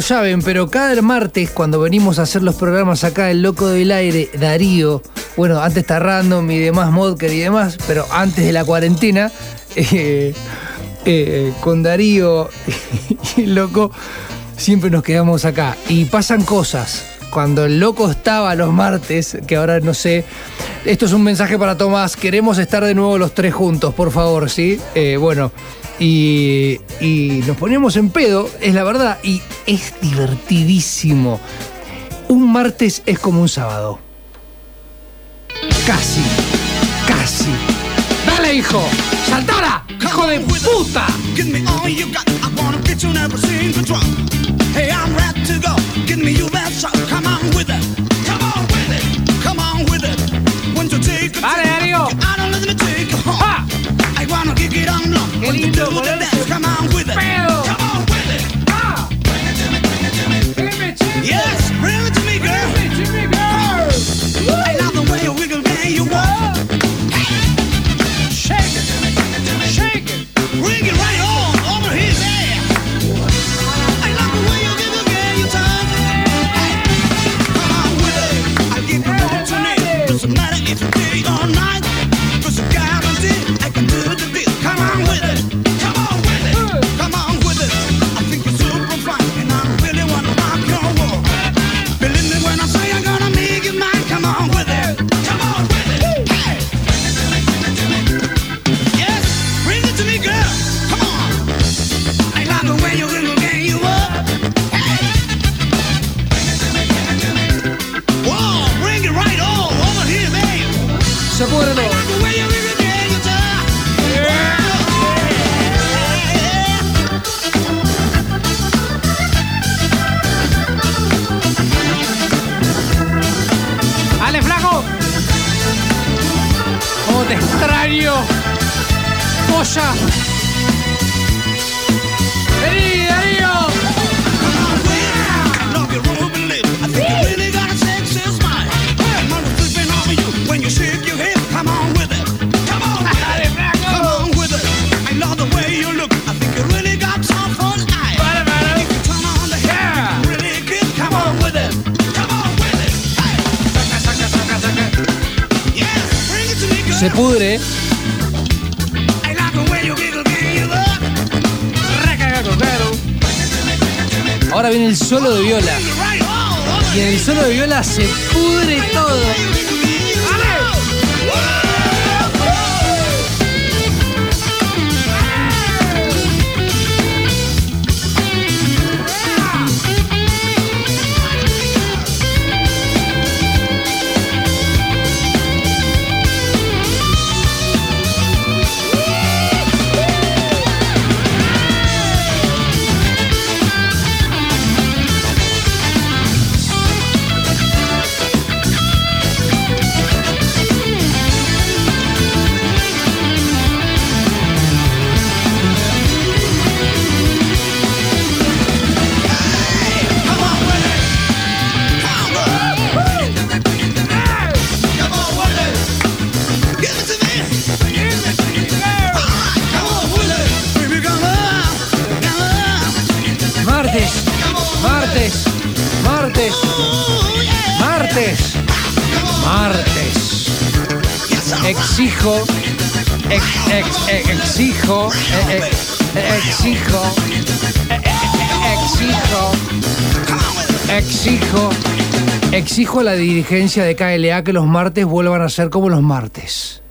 Speaker 1: saben, pero cada martes cuando venimos a hacer los programas acá, El Loco del Aire, Darío, bueno, antes está Random y demás, Modker y demás, pero antes de la cuarentena, eh, eh, con Darío y el Loco, siempre nos quedamos acá. Y pasan cosas. Cuando el loco estaba los martes, que ahora no sé. Esto es un mensaje para Tomás. Queremos estar de nuevo los tres juntos, por favor, ¿sí? Eh, bueno, y, y, nos poníamos en pedo, es la verdad, y es divertidísimo. Un martes es como un sábado. Casi, casi. ¡Dale, hijo! ¡Saltala! ¡Hijo de puta!
Speaker 13: Hey, I'm ready to go. Give me your. Come on with it. Come on with it. Come on with it.
Speaker 1: Vale,
Speaker 13: I don't let me take
Speaker 1: ¡Ah! massive exijo a la dirigencia de KLA que los martes vuelvan a ser como los martes.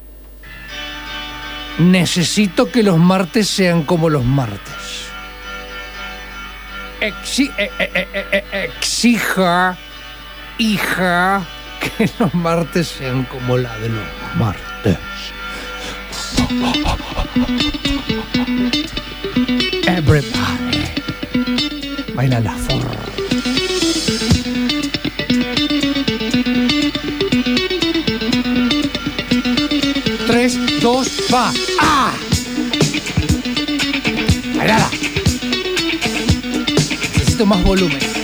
Speaker 1: Necesito que los martes sean como los martes. Eh, eh, eh, exija, hija, que los martes sean como la de los martes. Everybody. Baila la forma. dos, va. ¡Ah! Bailada. Necesito más volumen.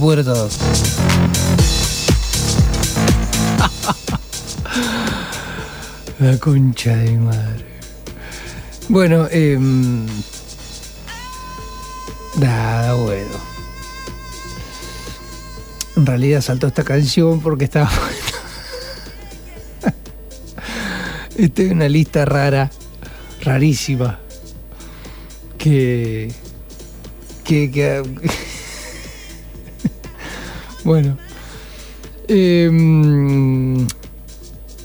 Speaker 1: Pudre. La concha de mi madre. Bueno, eh, nada, bueno. En realidad saltó esta canción porque estaba. Esta es una lista rara, rarísima. Que. Que. que bueno. Em,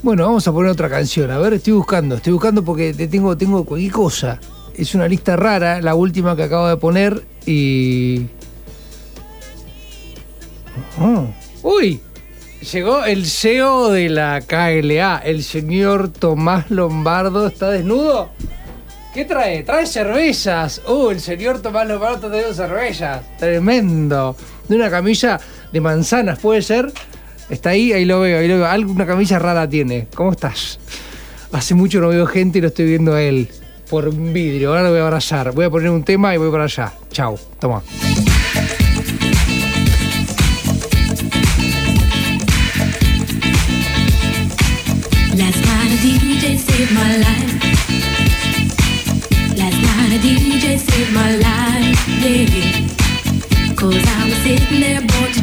Speaker 1: bueno, vamos a poner otra canción. A ver, estoy buscando, estoy buscando porque te tengo, tengo cualquier cosa. Es una lista rara, la última que acabo de poner y. Oh. ¡Uy! Llegó el CEO de la KLA, el señor Tomás Lombardo. ¿Está desnudo? ¿Qué trae? Trae cervezas. ¡Uh! El señor Tomás Lombardo está trayendo cervezas. Tremendo. De una camisa de manzanas, ¿puede ser? Está ahí, ahí lo veo, ahí lo veo. Algo, una camisa rara tiene. ¿Cómo estás? Hace mucho no veo gente y lo estoy viendo a él. Por un vidrio. Ahora lo voy a abrazar. Voy a poner un tema y voy para allá. Chao. Toma.
Speaker 30: Last night a DJ saved my life. Last night a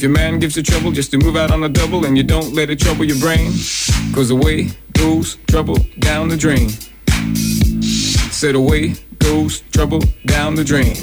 Speaker 30: if your
Speaker 31: man gives you trouble just to move out on a double and you don't let it trouble your brain, cause away goes trouble down the drain. Said away goes trouble down the drain.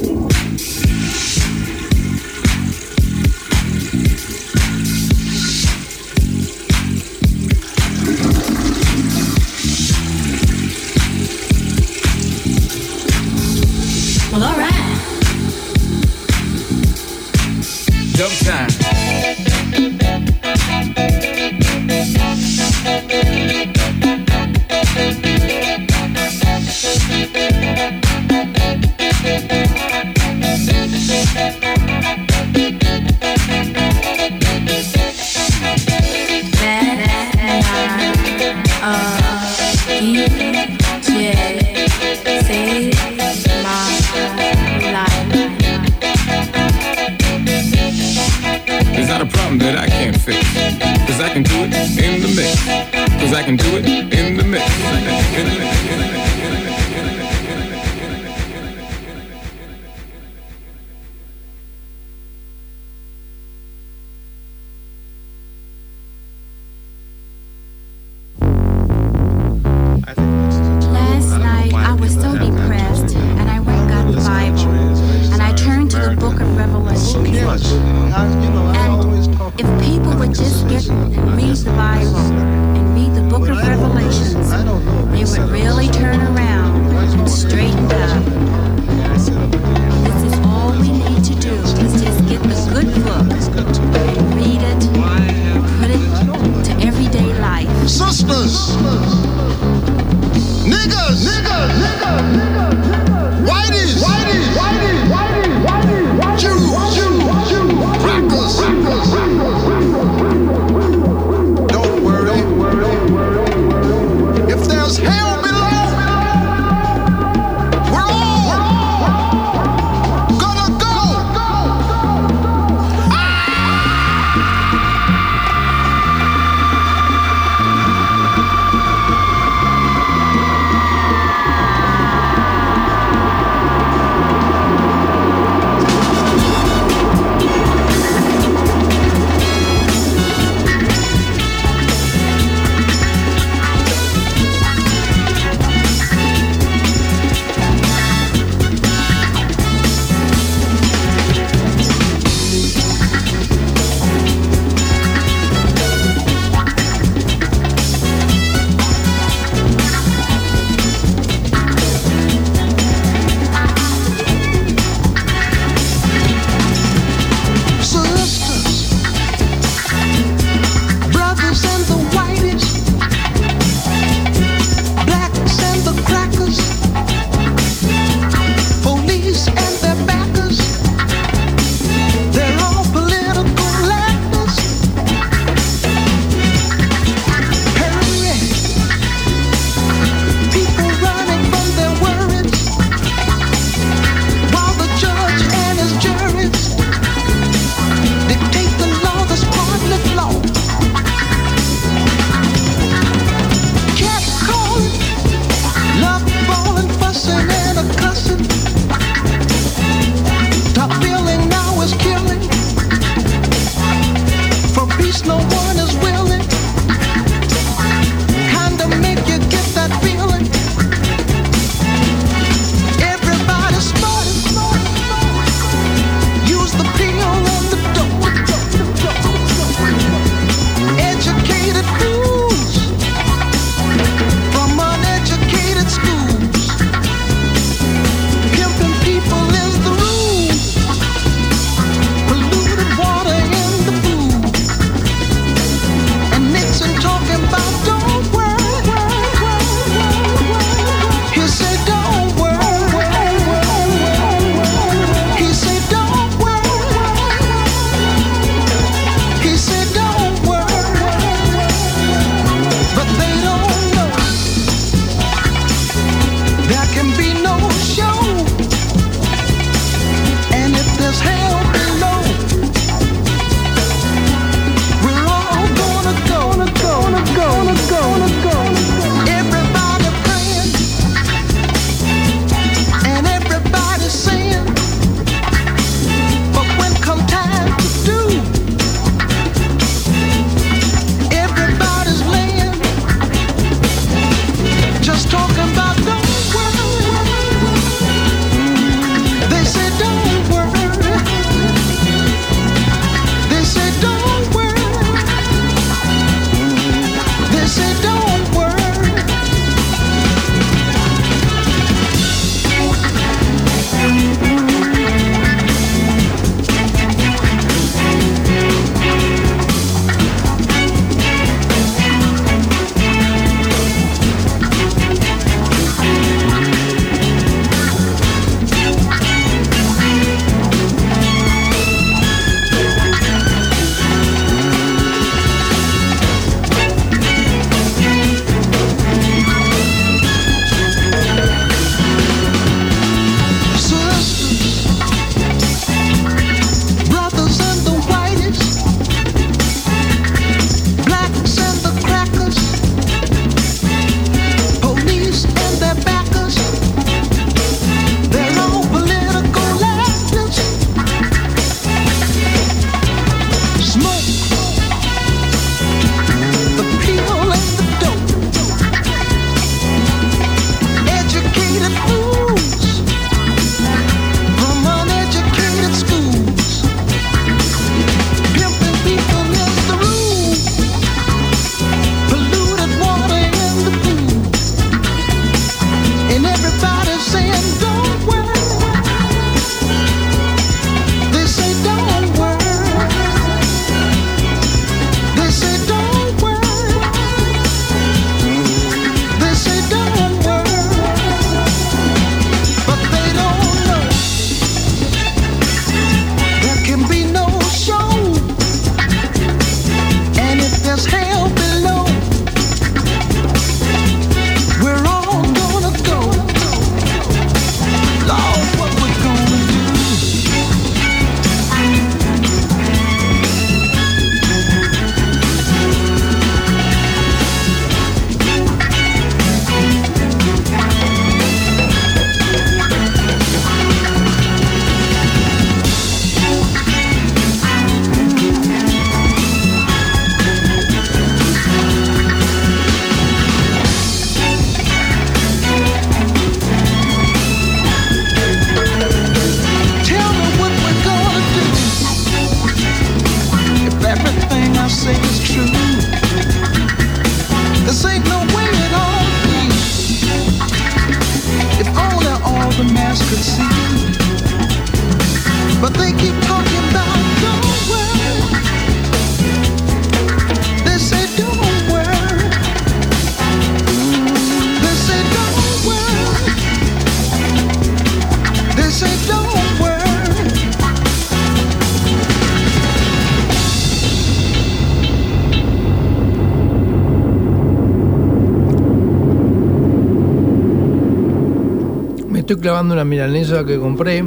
Speaker 1: clavando una milanesa que compré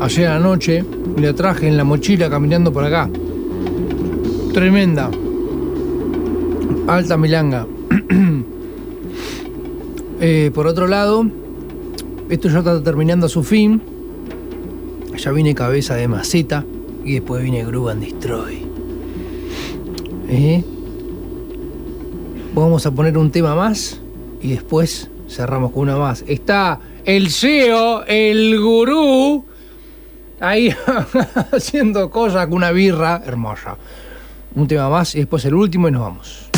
Speaker 1: ayer anoche y la traje en la mochila caminando por acá. Tremenda. Alta milanga. Eh, por otro lado, esto ya está terminando su fin. Ya vine cabeza de maceta y después vine Groove and Destroy. Eh, vamos a poner un tema más y después cerramos con una más. Está el CEO, el gurú, ahí haciendo cosas con una birra hermosa. Un tema más y después el último y nos vamos.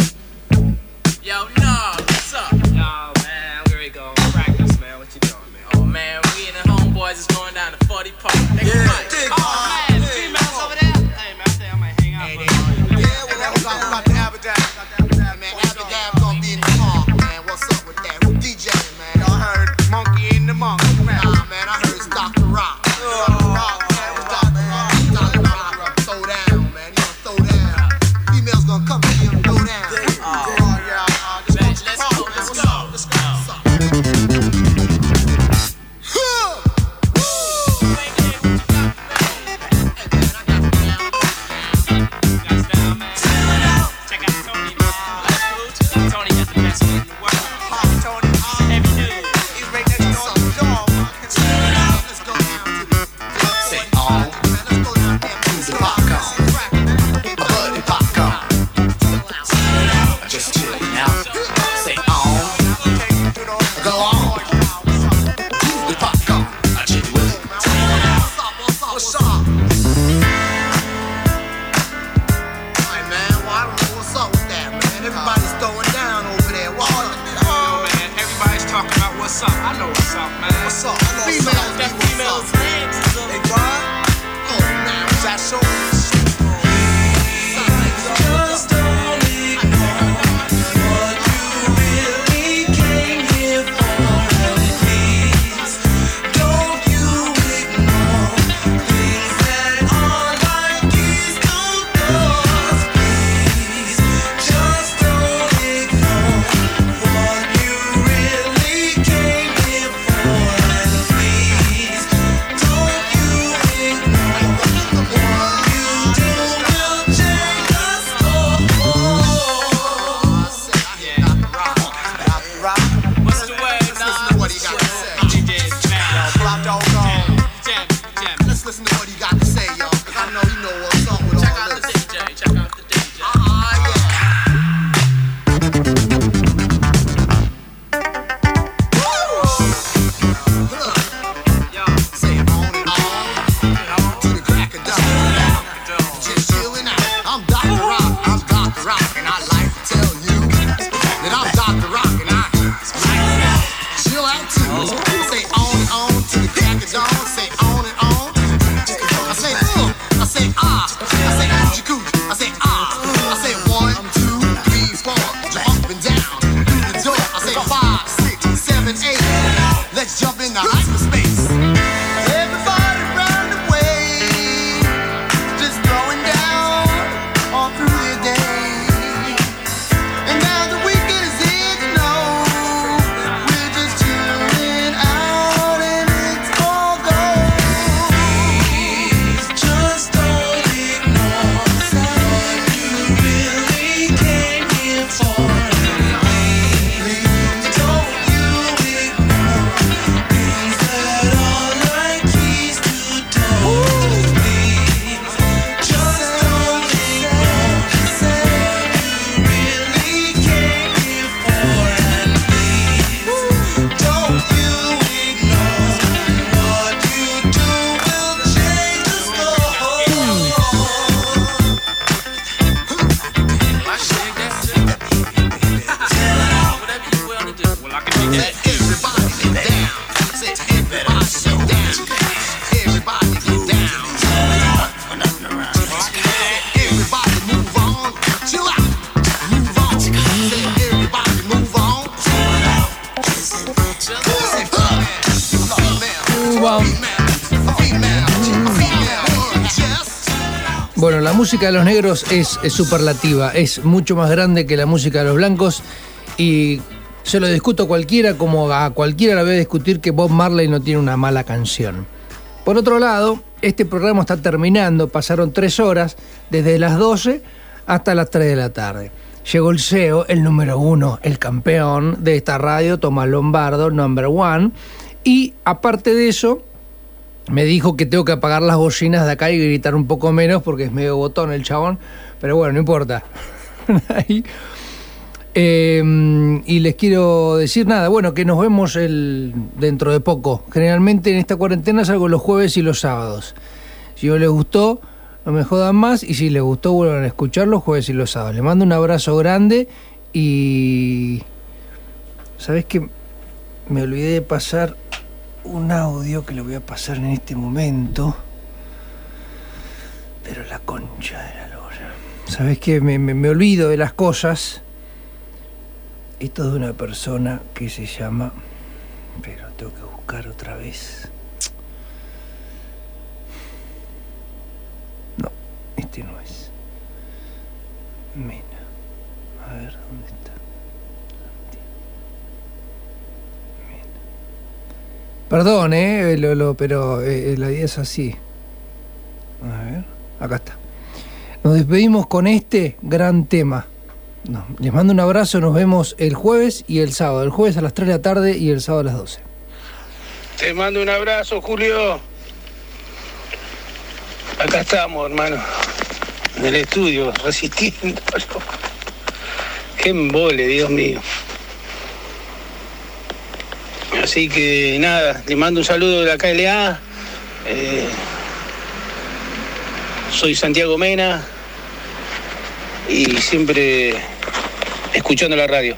Speaker 1: Música de los negros es, superlativa, es mucho más grande que la música de los blancos y se lo discuto a cualquiera como a cualquiera le voy a discutir que Bob Marley no tiene una mala canción. Por otro lado, este programa está terminando, pasaron tres horas, desde las 12 hasta las 3 de la tarde. Llegó el CEO, el número uno, el campeón de esta radio, Tomás Lombardo, number one. Y aparte de eso, me dijo que tengo que apagar las bocinas de acá y gritar un poco menos porque es medio botón el chabón. Pero bueno, no importa. Eh, y les quiero decir nada, bueno, que nos vemos el, dentro de poco. Generalmente en esta cuarentena salgo los jueves y los sábados. Si no les gustó, no me jodan más. Y si les gustó, vuelvan a escuchar los jueves y los sábados. Les mando un abrazo grande y... ¿Sabes qué? Me olvidé de pasar un audio que lo voy a pasar en este momento. Pero la concha de la lora. ¿Sabes qué? Me, me- olvido de las cosas. Esto es de una persona que se llama. Pero tengo que buscar otra vez. No, este no es. A ver, ¿dónde está? Mena. Perdón, eh, lo- lo- pero eh, la idea es así. A ver, acá está. Nos despedimos con este gran tema. Les mando un abrazo, nos vemos el jueves y el sábado. El jueves a las 3 de la tarde y el sábado a las 12.
Speaker 18: Te mando un abrazo, Julio. Acá estamos, hermano. En el estudio, resistiendo. Qué embole, Dios mío. Así que nada, le mando un saludo de la KLA. Eh, soy Santiago Mena y siempre escuchando la radio.